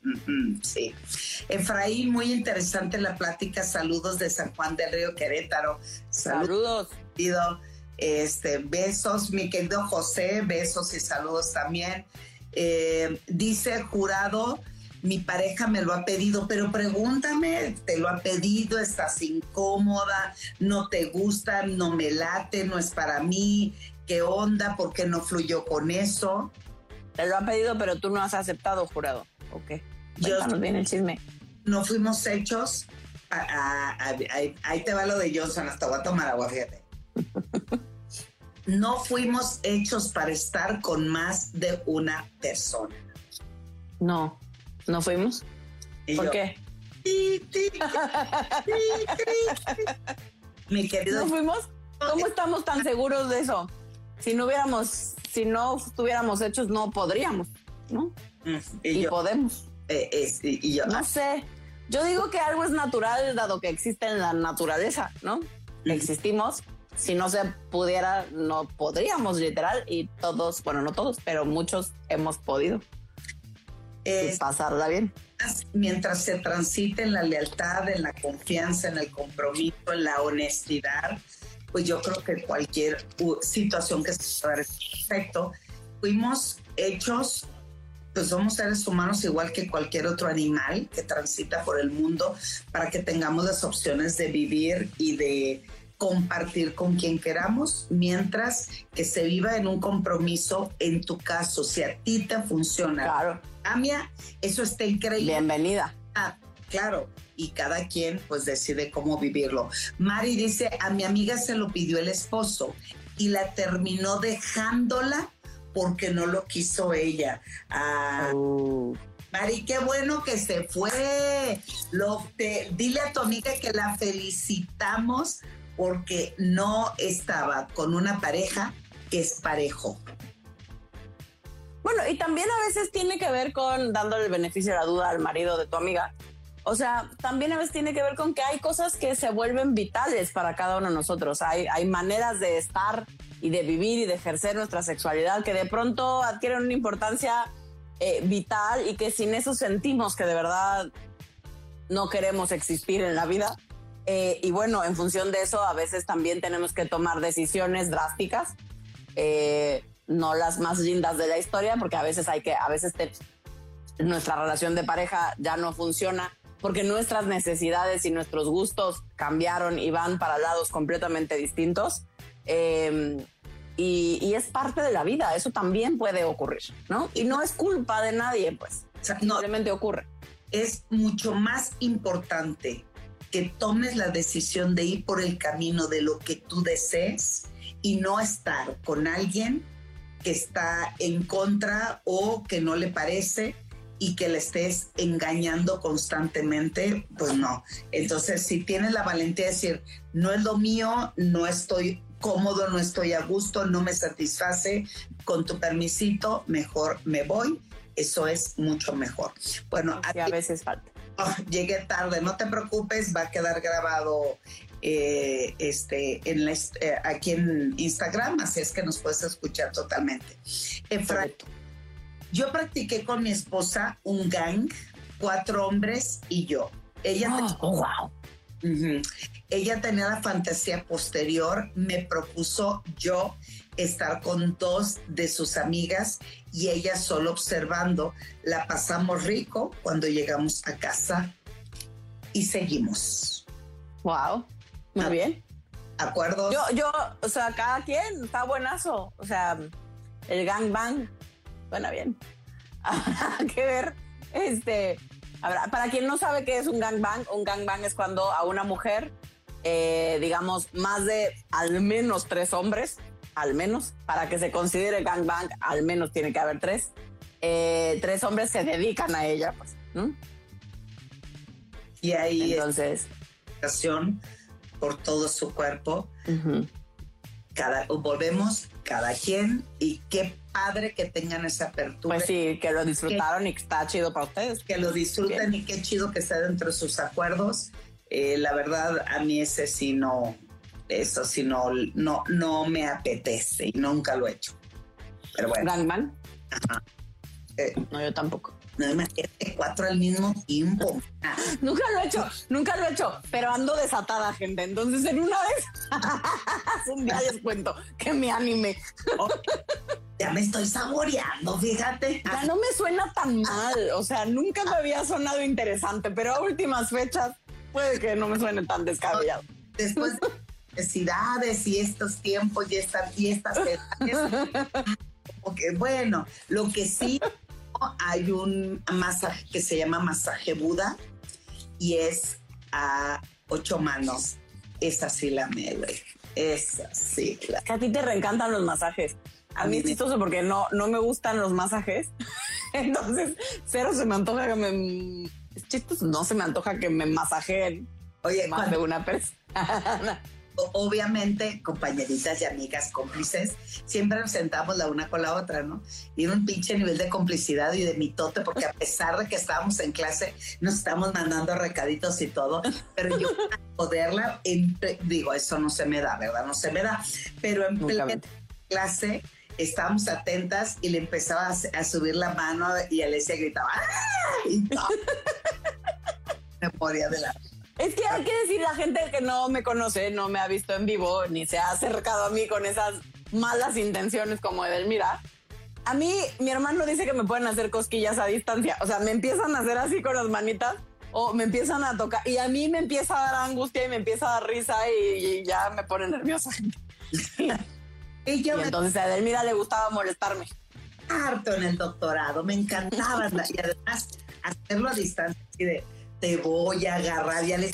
sí. Efraín, muy interesante la plática. Saludos de San Juan del Río Querétaro. Saludos. saludos. Este, besos, mi querido José, besos y saludos también. Eh, dice jurado mi pareja me lo ha pedido, pero pregúntame, te lo ha pedido, estás incómoda, no te gusta, no me late, no es para mí, qué onda, por qué no fluyó con eso. Te lo ha pedido, pero tú no has aceptado, jurado. Ok. Yo bien el chisme. No fuimos hechos ah, ah, ahí, ahí te va lo de Johnson, hasta voy a tomar agua, fíjate. No fuimos hechos para estar con más de una persona. No, ¿no fuimos? Y ¿Por yo, qué? Mi querido, ¿No fuimos? ¿Cómo estamos tan seguros de eso? Si no hubiéramos, si no estuviéramos hechos, no podríamos, ¿no? Mm, y Y yo, podemos. eh, y yo, No sé. Yo digo que algo es natural dado que existe en la naturaleza, ¿no? Existimos. Si no se pudiera, no podríamos, literal. Y todos, bueno, no todos, pero muchos hemos podido y pasarla bien. mientras se transite en la lealtad, en la confianza, en el compromiso, en la honestidad, pues yo creo que cualquier situación que se pueda dar es perfecto. Fuimos hechos, pues somos seres humanos igual que cualquier otro animal que transita por el mundo para que tengamos las opciones de vivir y de compartir con quien queramos, mientras que se viva en un compromiso, en tu caso, si a ti te funciona, Claro. Amia, eso está increíble. Bienvenida. Ah, claro, y cada quien pues decide cómo vivirlo. Mari dice, a mi amiga se lo pidió el esposo y la terminó dejándola porque no lo quiso ella. Ah, Uh, Mari, qué bueno que se fue. Lo, te- dile a tu amiga que la felicitamos porque no estaba con una pareja que es parejo. Bueno, y también a veces tiene que ver con dándole el beneficio de la duda al marido de tu amiga. O sea, también a veces tiene que ver con que hay cosas que se vuelven vitales para cada uno de nosotros. Hay, maneras de estar y de vivir y de ejercer nuestra sexualidad que de pronto adquieren una importancia eh, vital y que sin eso sentimos que de verdad no queremos existir en la vida. Eh, y bueno, en función de eso, a veces también tenemos que tomar decisiones drásticas. Eh, no las más lindas de la historia, porque a veces hay que, a veces te- nuestra relación de pareja ya no funciona porque nuestras necesidades y nuestros gustos cambiaron y van para lados completamente distintos. Eh, y, y es parte de la vida, eso también puede ocurrir, ¿no? Y no es culpa de nadie, pues, O sea, no, simplemente ocurre. es mucho más importante que tomes la decisión de ir por el camino de lo que tú desees y no estar con alguien que está en contra o que no le parece y que le estés engañando constantemente, pues no. Entonces, si tienes la valentía de decir, no es lo mío, no estoy cómodo, no estoy a gusto, no me satisface, con tu permisito, mejor me voy, eso es mucho mejor. Bueno, Y a veces falta. *laughs* Oh, llegué tarde, no te preocupes, va a quedar grabado eh, este, en la est- eh, aquí en Instagram, así es que nos puedes escuchar totalmente. Efra, yo practiqué con mi esposa un gang, cuatro hombres y yo. Ella, Oh, wow. Ujú. Ella tenía la fantasía posterior, me propuso yo estar con dos de sus amigas y ella solo observando. La pasamos rico cuando llegamos a casa y seguimos. Wow. Muy Ah. bien. ¿Acuerdos? Yo, yo, o sea, cada quien está buenazo. O sea, el gangbang suena bien. *laughs* Habrá que ver. Este, habrá- para quien no sabe qué es un gangbang, un gangbang es cuando a una mujer, eh, digamos, más de al menos tres hombres, al menos, para que se considere gangbang, al menos tiene que haber tres. eh, tres hombres se dedican a ella, pues, ¿no? y ahí Entonces, por todo su cuerpo. Cada, volvemos cada quien y qué padre que tengan esa apertura. pues sí, que lo disfrutaron y que está chido para ustedes. que lo disfruten y qué chido que esté dentro de sus acuerdos. Eh, la verdad, a mí ese sí no, eso sí no, no, no me apetece y nunca lo he hecho. Pero bueno, Gangman. eh, No, yo tampoco. no imagínate cuatro al mismo tiempo. *laughs* Nunca lo he hecho, nunca lo he hecho, pero ando desatada, gente. Entonces, en una vez, *laughs* un día les cuento que me anime. ya me estoy saboreando, fíjate. Ya no me suena tan mal. O sea, nunca me había sonado interesante, pero a últimas fechas puede que no me suene tan descabellado. Después de necesidades y estos tiempos y estas y estas edades, ok, bueno, lo que sí hay un masaje que se llama masaje Buda y es a ocho manos. Esa sí la me, güey. Esa sí la. A ti te reencantan los masajes. A mí es chistoso porque no, no me gustan los masajes. *laughs* Entonces, cero se me antoja que me. Es chistoso, no se me antoja que me masajeen Oye, más cuando- de una persona. *laughs* obviamente, compañeritas y amigas cómplices, siempre nos sentamos la una con la otra, ¿no? Y era un pinche nivel de complicidad y de mitote, porque a pesar de que estábamos en clase, nos estábamos mandando recaditos y todo, pero yo *laughs* poderla, en digo, eso no se me da, ¿verdad? No se me da, pero en plena clase estábamos atentas y le empezaba a, a subir la mano y Alesia gritaba, ¡Ah! Y no. *laughs* me moría de la... Es que hay que decir, la gente que no me conoce, no me ha visto en vivo, ni se ha acercado a mí con esas malas intenciones como Edelmira. A mí, mi hermano dice que me pueden hacer cosquillas a distancia. O sea, me empiezan a hacer así con las manitas o me empiezan a tocar. Y a mí me empieza a dar angustia y me empieza a dar risa y, y ya me pone nerviosa. *laughs* Y yo Y me entonces a Edelmira le gustaba molestarme. harto en el doctorado, me encantaba y además hacerlo a distancia, así de te voy a agarrar, ya, les,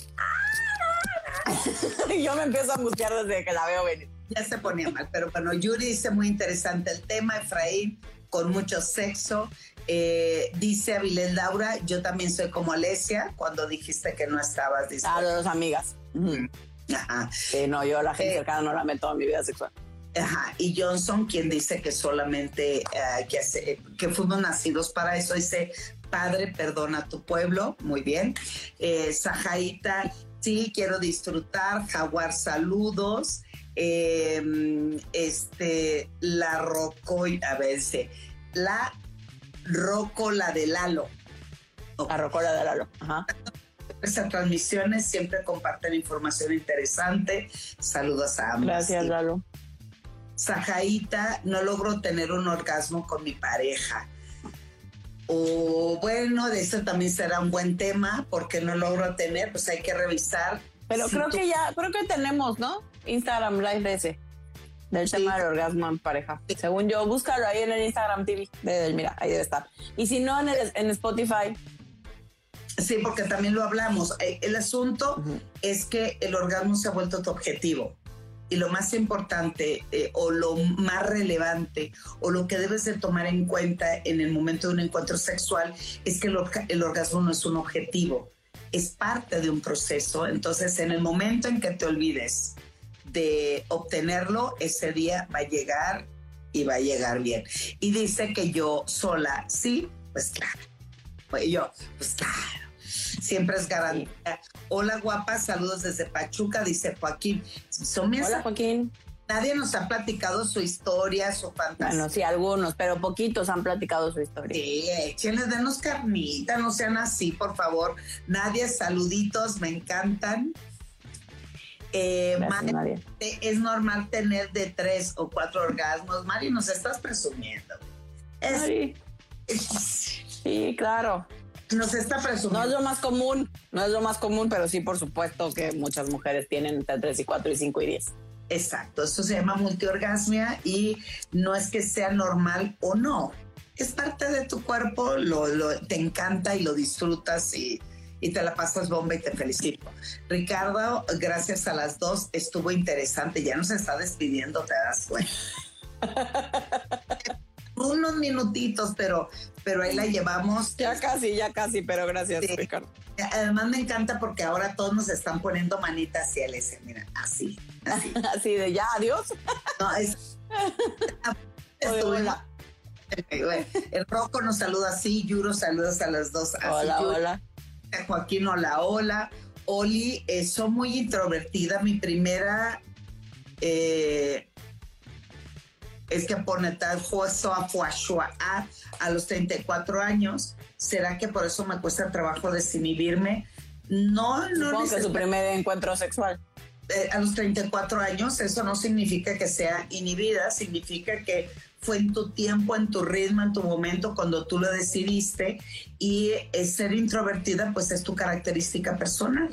y *laughs* yo me empiezo a angustiar desde que la veo venir. ya se ponía mal, pero bueno, Yuri dice muy interesante el tema, Efraín, con mucho sexo, Eh, dice Avilés Laura, yo también soy como Alesia, cuando dijiste que no estabas A dispuesta. las amigas. Ujú. Ajá. Sí, no, yo a la gente Eh. cercana no la meto en mi vida sexual. Ajá, y Johnson, quien dice que solamente eh, que, hace- que fuimos nacidos para eso, dice, Padre, perdona a tu pueblo, muy bien. Eh, Sajaita, sí, quiero disfrutar. Jaguar, saludos. Eh, este, la Roco, a ver, dice, la Roco, la de Lalo. La rocola de Lalo. Ajá. Esas transmisiones siempre comparten información interesante. Saludos a ambos. Gracias, Sí. Lalo. Sajaita, no logro tener un orgasmo con mi pareja. O bueno, de eso también será un buen tema, porque no logro tener, pues hay que revisar. Pero si creo tú- que ya, creo que tenemos, ¿no? Instagram Live de ese. Del Sí. tema del orgasmo en pareja. Según yo, búscalo ahí en el Instagram TV. de- mira, ahí debe estar. Y si no, en, el, en Spotify. Sí, porque también lo hablamos. Eh, El asunto es que el orgasmo se ha vuelto tu objetivo. Y lo más importante eh, o lo más relevante o lo que debes de tomar en cuenta en el momento de un encuentro sexual es que el, el orgasmo no es un objetivo, es parte de un proceso. Entonces, en el momento en que te olvides de obtenerlo, ese día va a llegar y va a llegar bien. Y dice que yo sola, sí, pues claro. Pues yo, pues claro. Siempre es garantía. Hola guapa, saludos desde Pachuca, dice Joaquín. Son mis- Hola, Joaquín. Nadie nos ha platicado su historia, su fantasía. Bueno, sí, algunos, pero poquitos han platicado su historia. Sí, échenle, denos carnita, no sean así, por favor. Nadie, saluditos, me encantan. Eh, Gracias, Mari, es normal tener de tres o cuatro orgasmos. Mari, nos estás presumiendo. Es- Ay, *laughs* sí, claro. Nos está No es presumiendo. lo más común, no es lo más común, pero sí, por supuesto que muchas mujeres tienen entre 3 y 4 y 5 y 10. Exacto, eso se llama multiorgasmia y no es que sea normal o no. Es parte de tu cuerpo, lo, lo- te encanta y lo disfrutas y, y te la pasas bomba y te felicito. Ricardo, gracias a las dos, estuvo interesante. Ya nos está despidiendo, te das cuenta. *laughs* Unos minutitos, pero, pero ahí la llevamos. *laughs* Ya casi, ya casi, pero gracias, Sí. Ricardo. Además me encanta porque ahora todos nos están poniendo manitas hacia el ese, mira, así, así. *laughs* Así de ya, adiós. No, es... *laughs* Hola. El Rocco nos saluda así, Yuro, saludos a los dos. Así, Hola, Yuro, hola. Joaquín, hola, hola. Oli, eh, soy muy introvertida. Mi primera eh, es que juezo a a los 34 años. ¿Será que por eso me cuesta trabajo desinhibirme? No, no Supongo que su primer encuentro sexual. eh, a los 34 años, eso no significa que sea inhibida, significa que fue en tu tiempo, en tu ritmo, en tu momento, cuando tú lo decidiste. Y eh, ser introvertida, pues es tu característica personal.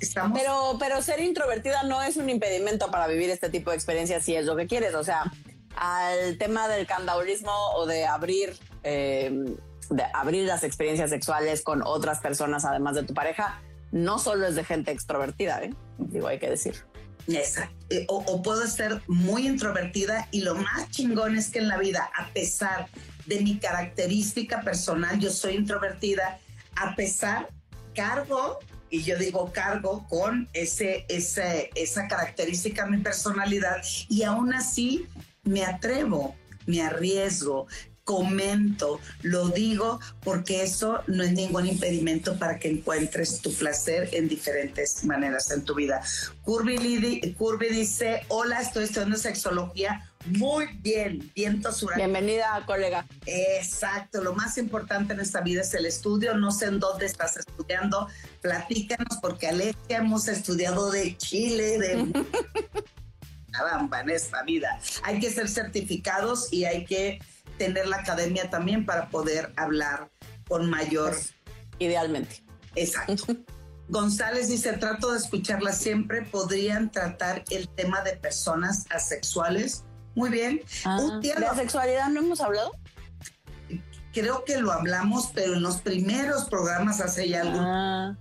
Estamos. Pero, pero ser introvertida no es un impedimento para vivir este tipo de experiencias si es lo que quieres. O sea, al tema del candaurismo o de abrir, eh, de abrir las experiencias sexuales con otras personas además de tu pareja, no solo es de gente extrovertida, ¿eh? digo, hay que decir. Esa. Eh, O, o puedo ser muy introvertida y lo más chingón es que en la vida, a pesar de mi característica personal, yo soy introvertida, a pesar, cargo, y yo digo cargo con ese, ese, esa característica, mi personalidad, y aún así me atrevo, me arriesgo, comento, lo digo porque eso no es ningún impedimento para que encuentres tu placer en diferentes maneras en tu vida. Curvy, Curvy dice, hola, estoy estudiando sexología. Muy bien, vientos huracanes. Bienvenida, colega. Exacto, lo más importante en esta vida es el estudio. No sé en dónde estás estudiando. Platícanos, porque Alexia hemos estudiado de Chile, de *laughs* caramba, en esta vida. Hay que ser certificados y hay que tener la academia también para poder hablar con mayor. Idealmente. Exacto. *laughs* González dice, trato de escucharla siempre. ¿Podrían tratar el tema de personas asexuales? Muy bien. Un día ¿De lo- la sexualidad no hemos hablado? creo que lo hablamos, pero en los primeros programas hace ya algún Ah,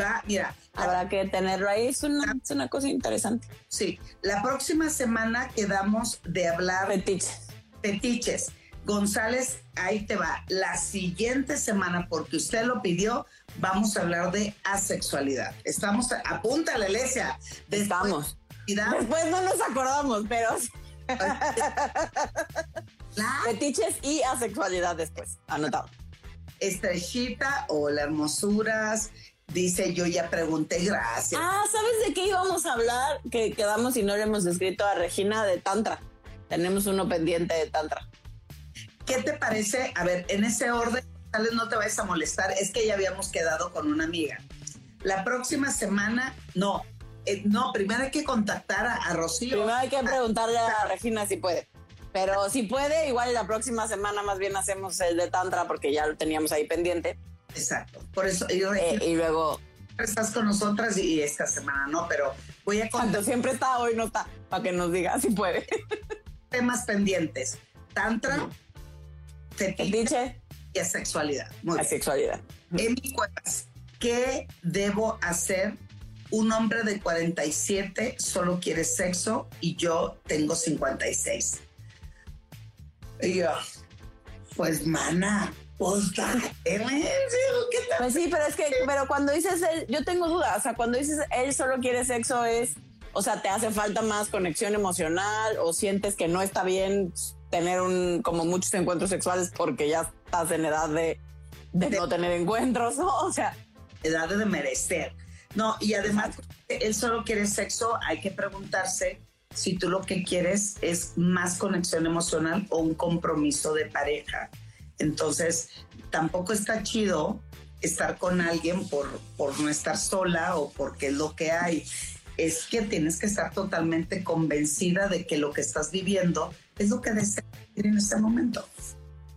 Va, mira, la- habrá que tenerlo ahí. Es una, es una cosa interesante. sí, la próxima semana quedamos de hablar Fetiches. fetiches. González, ahí te va. La siguiente semana, porque usted lo pidió, vamos a hablar de asexualidad. Estamos, apúntale, Alesia. Después, Estamos. Después no nos acordamos, pero. *laughs* La fetiches y asexualidad después. Anotado. estrechita o la hermosuras. Dice, yo ya pregunté, gracias. Ah, ¿sabes de qué íbamos a hablar? Que quedamos y no le hemos escrito a Regina de Tantra. Tenemos uno pendiente de Tantra. ¿Qué te parece? A ver, en ese orden, tal vez no te vayas a molestar, es que ya habíamos quedado con una amiga. La próxima semana, no, eh, no, primero hay que contactar a, a Rocío. Primero hay que preguntarle a Regina si puede. Pero si puede, igual la próxima semana más bien hacemos el de Tantra porque ya lo teníamos ahí pendiente. Exacto, por eso yo Eh, y luego, estás con nosotras y, esta semana no, pero voy a contar siempre está, hoy no está, para que nos diga si puede. *laughs* temas pendientes. Tantra, fetiche Fetiche, y sexualidad. Muy bien. asexualidad. Emi Cuevas, ¿qué debo hacer? Un hombre de 47 solo quiere sexo y yo tengo 56. Y yo, pues mana, pues dale, ¿qué tal? Pues sí, pero es que, pero cuando dices él, yo tengo dudas, o sea, cuando dices él solo quiere sexo es, o sea, te hace falta más conexión emocional o sientes que no está bien tener un, como muchos encuentros sexuales porque ya estás en edad de, de no tener encuentros, *laughs* ¿no? O sea, edad de merecer. No, y además, él solo quiere sexo, hay que preguntarse si tú lo que quieres es más conexión emocional o un compromiso de pareja. Entonces, tampoco está chido estar con alguien por, por no estar sola o porque es lo que hay. Es que tienes que estar totalmente convencida de que lo que estás viviendo es lo que deseas vivir en este momento.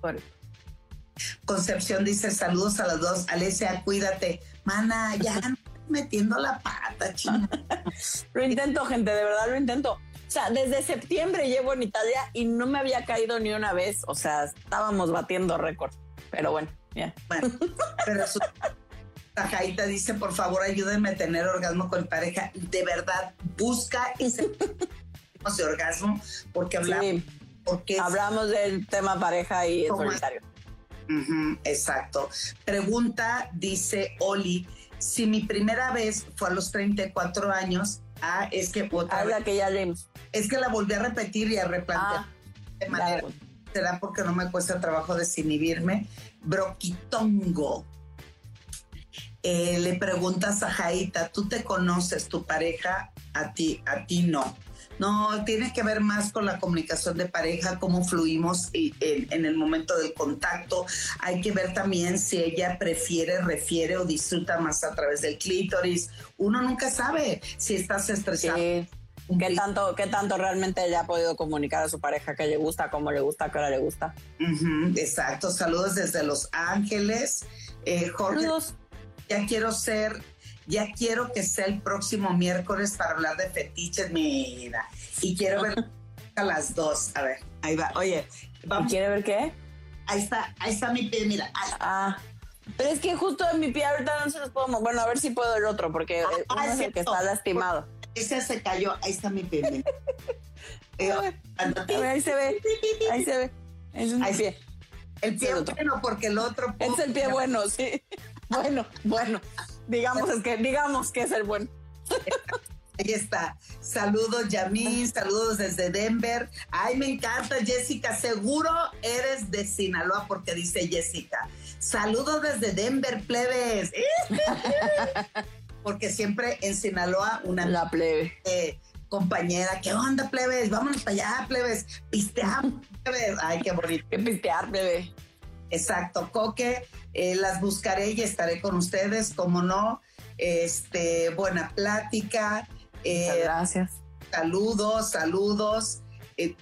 por- Concepción dice saludos a las dos. Alesia, cuídate. Mana, ya metiendo la pata, chingada. *laughs* lo intento, gente, de verdad lo intento. O sea, desde septiembre llevo en Italia y no me había caído ni una vez. O sea, estábamos batiendo récord. Pero bueno, ya. Bueno, pero su Tajaita dice, por favor, ayúdenme a tener orgasmo con pareja. De verdad, busca ese de orgasmo porque hablamos, Sí, porque hablamos del tema pareja y el solitario. Exacto. Pregunta, dice Oli, si mi primera vez fue a los 34 años, ah, es que otra Habla vez- que ya leímos. es que la volví a repetir y a replantear Ah, de manera claro. será porque no me cuesta trabajo desinhibirme. Broquitongo. Eh, le preguntas a Jaita, ¿tú te conoces tu pareja? A ti, a ti no. No, tiene que ver más con la comunicación de pareja, cómo fluimos y- en, en el momento del contacto. Hay que ver también si ella prefiere, refiere o disfruta más a través del clítoris. Uno nunca sabe si estás estresado. Sí. ¿Qué tanto, ¿Qué tanto realmente ella ha podido comunicar a su pareja que le gusta, cómo le gusta, qué hora le gusta? Exacto, saludos desde Los Ángeles. Eh, Jorge, Saludos. ya quiero ser, ya quiero que sea el próximo miércoles para hablar de fetiches, mira. Y quiero ver a las dos. A ver, ahí va. Oye, ¿Y vamos. quiere ver qué? Ahí está, ahí está mi pie, mira. ahí- Ah, Pero es que justo en mi pie ahorita no se los puedo mo- Bueno, a ver si puedo el otro, porque Ah, eh, uno es el que está lastimado. Ese se cayó, ahí está mi pie. *laughs* Eh, cuando te- Ahí se ve, ahí se ve. Es Ahí- pie. el pie bueno, porque el otro. Es el pie bueno, sí. *laughs* Bueno, bueno. Digamos es que, digamos que es el bueno. *laughs* Ahí está. Saludos, Yamín. Saludos desde Denver. Ay, me encanta, Jessica. Seguro eres de Sinaloa porque dice Jessica. Saludos desde Denver, plebes. *laughs* Porque siempre en Sinaloa una La plebe. eh, compañera, ¿qué onda, plebes? Vámonos para allá, plebes. Pisteamos, plebes. Ay, qué bonito. Que pistear, bebé. Exacto, Coque, eh, las buscaré y estaré con ustedes, como no. Este, buena plática. eh, Muchas gracias. saludos, saludos. Eh,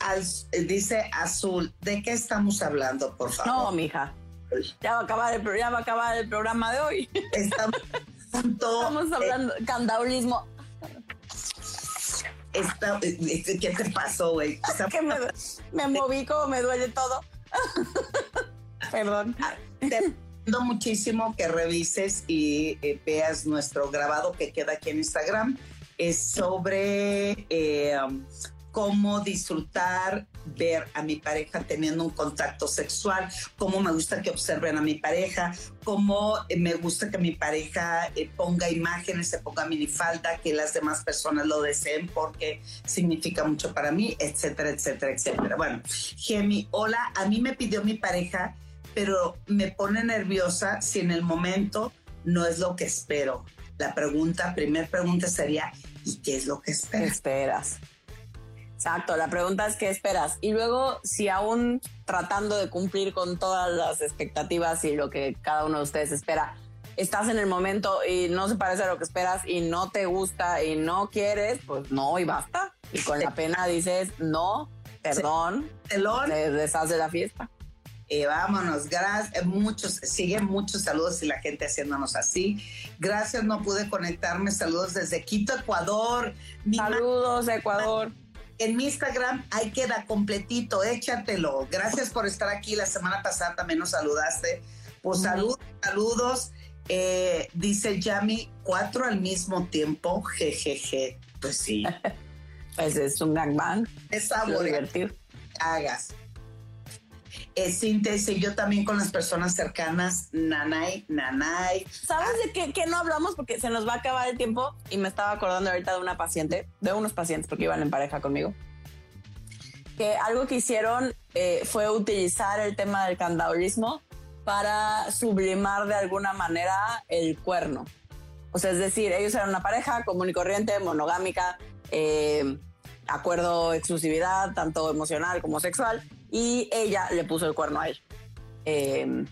al- dice Azul, ¿de qué estamos hablando, por No, favor? mija. Ya va a acabar el, ya va a acabar el programa de hoy. Estamos, *laughs* punto, Estamos hablando candaulismo. está- eh, ¿Qué te pasó, güey? *laughs* Me, me moví como me duele todo. *laughs* Perdón. te recomiendo muchísimo que revises y eh, veas nuestro grabado que queda aquí en Instagram. Es sobre eh, cómo disfrutar ver a mi pareja teniendo un contacto sexual, cómo me gusta que observen a mi pareja, cómo eh, me gusta que mi pareja eh, ponga imágenes, se ponga minifalda, que las demás personas lo deseen porque significa mucho para mí, etcétera, etcétera, etcétera. Bueno, Gemi, hola, a mí me pidió mi pareja pero me pone nerviosa si en el momento no es lo que espero. La pregunta, primer pregunta sería, ¿y qué es lo que ¿Qué esperas? esperas? Exacto, la pregunta es qué esperas. Y luego, si aún tratando de cumplir con todas las expectativas y lo que cada uno de ustedes espera, estás en el momento y no se parece a lo que esperas y no te gusta y no quieres, pues no y basta. Y con la pena dices, no, perdón, Telón, se deshace la fiesta. eh, vámonos, gracias, muchos, siguen muchos saludos y la gente haciéndonos así. Gracias, no pude conectarme, saludos desde Quito, Ecuador. Mi Saludos, Ecuador. En mi Instagram ahí queda completito, échatelo. Gracias por estar aquí. La semana pasada también nos saludaste. Pues Ujú. saludos, saludos. Eh, dice Yami, cuatro al mismo tiempo, jejeje. Pues sí, *laughs* Pues es un gangbang. es sabor hagas. Eh, yo también con las personas cercanas, nanay, nanay. ¿Sabes de qué, qué no hablamos? Porque se nos va a acabar el tiempo y me estaba acordando ahorita de una paciente, de unos pacientes, porque iban en pareja conmigo, que algo que hicieron eh, fue utilizar el tema del candaulismo para sublimar de alguna manera el cuerno. O sea, es decir, ellos eran una pareja común y corriente, monogámica, eh, acuerdo exclusividad, tanto emocional como sexual, y ella le puso el cuerno a él. Eh,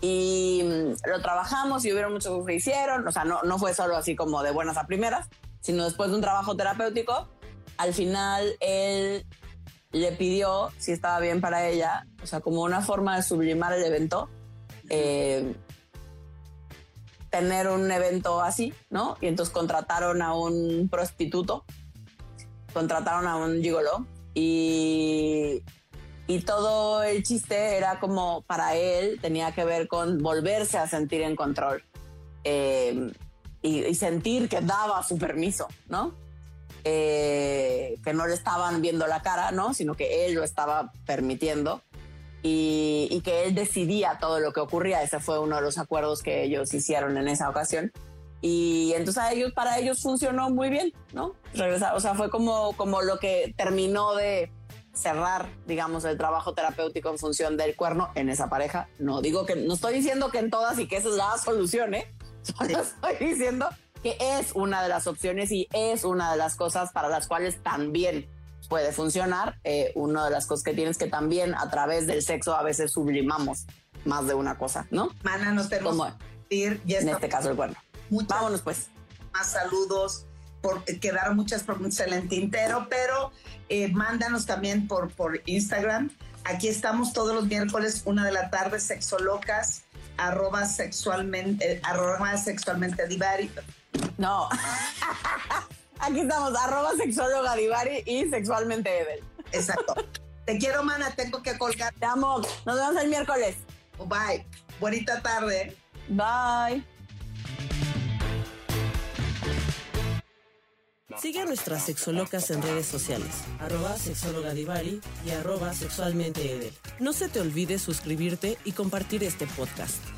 y mm, lo trabajamos y hubieron muchos que hicieron, o sea, no, no fue solo así como de buenas a primeras, sino después de un trabajo terapéutico, al final él le pidió si estaba bien para ella, o sea, como una forma de sublimar el evento, eh, tener un evento así, ¿no? Y entonces contrataron a un prostituto, contrataron a un gigolo y, y todo el chiste era como para él tenía que ver con volverse a sentir en control eh, y, y sentir que daba su permiso, ¿no? Eh, que no le estaban viendo la cara, ¿no? Sino que él lo estaba permitiendo y, y que él decidía todo lo que ocurría. Ese fue uno de los acuerdos que ellos hicieron en esa ocasión. Y entonces a ellos, para ellos funcionó muy bien, ¿no? Regresar, o sea, fue como, como lo que terminó de cerrar, digamos, el trabajo terapéutico en función del cuerno en esa pareja. No digo que, no estoy diciendo que en todas y que esa es la solución, ¿eh? *laughs* Solo estoy diciendo que es una de las opciones y es una de las cosas para las cuales también puede funcionar. Eh, una de las cosas que tienes que también a través del sexo a veces sublimamos más de una cosa, ¿no? Mana, nos tenemos Como que ir. Ya en este caso el cuerno. muchas Vámonos pues. más saludos. Por, quedaron muchas preguntas en el tintero, pero eh, mándanos también por, por Instagram. Aquí estamos todos los miércoles, una de la tarde, sexolocas, arroba sexualmente, eh, arroba sexualmente divari. No. *laughs* Aquí estamos, arroba sexóloga Divari y sexualmente Edel. Exacto. *laughs* Te quiero, mana, tengo que colgar. Te amo. Nos vemos el miércoles. Bye. Bonita tarde. Bye. Sigue a nuestras sexolocas en redes sociales, arroba sexóloga Divari y arroba sexualmente Edel. No se te olvide suscribirte y compartir este podcast.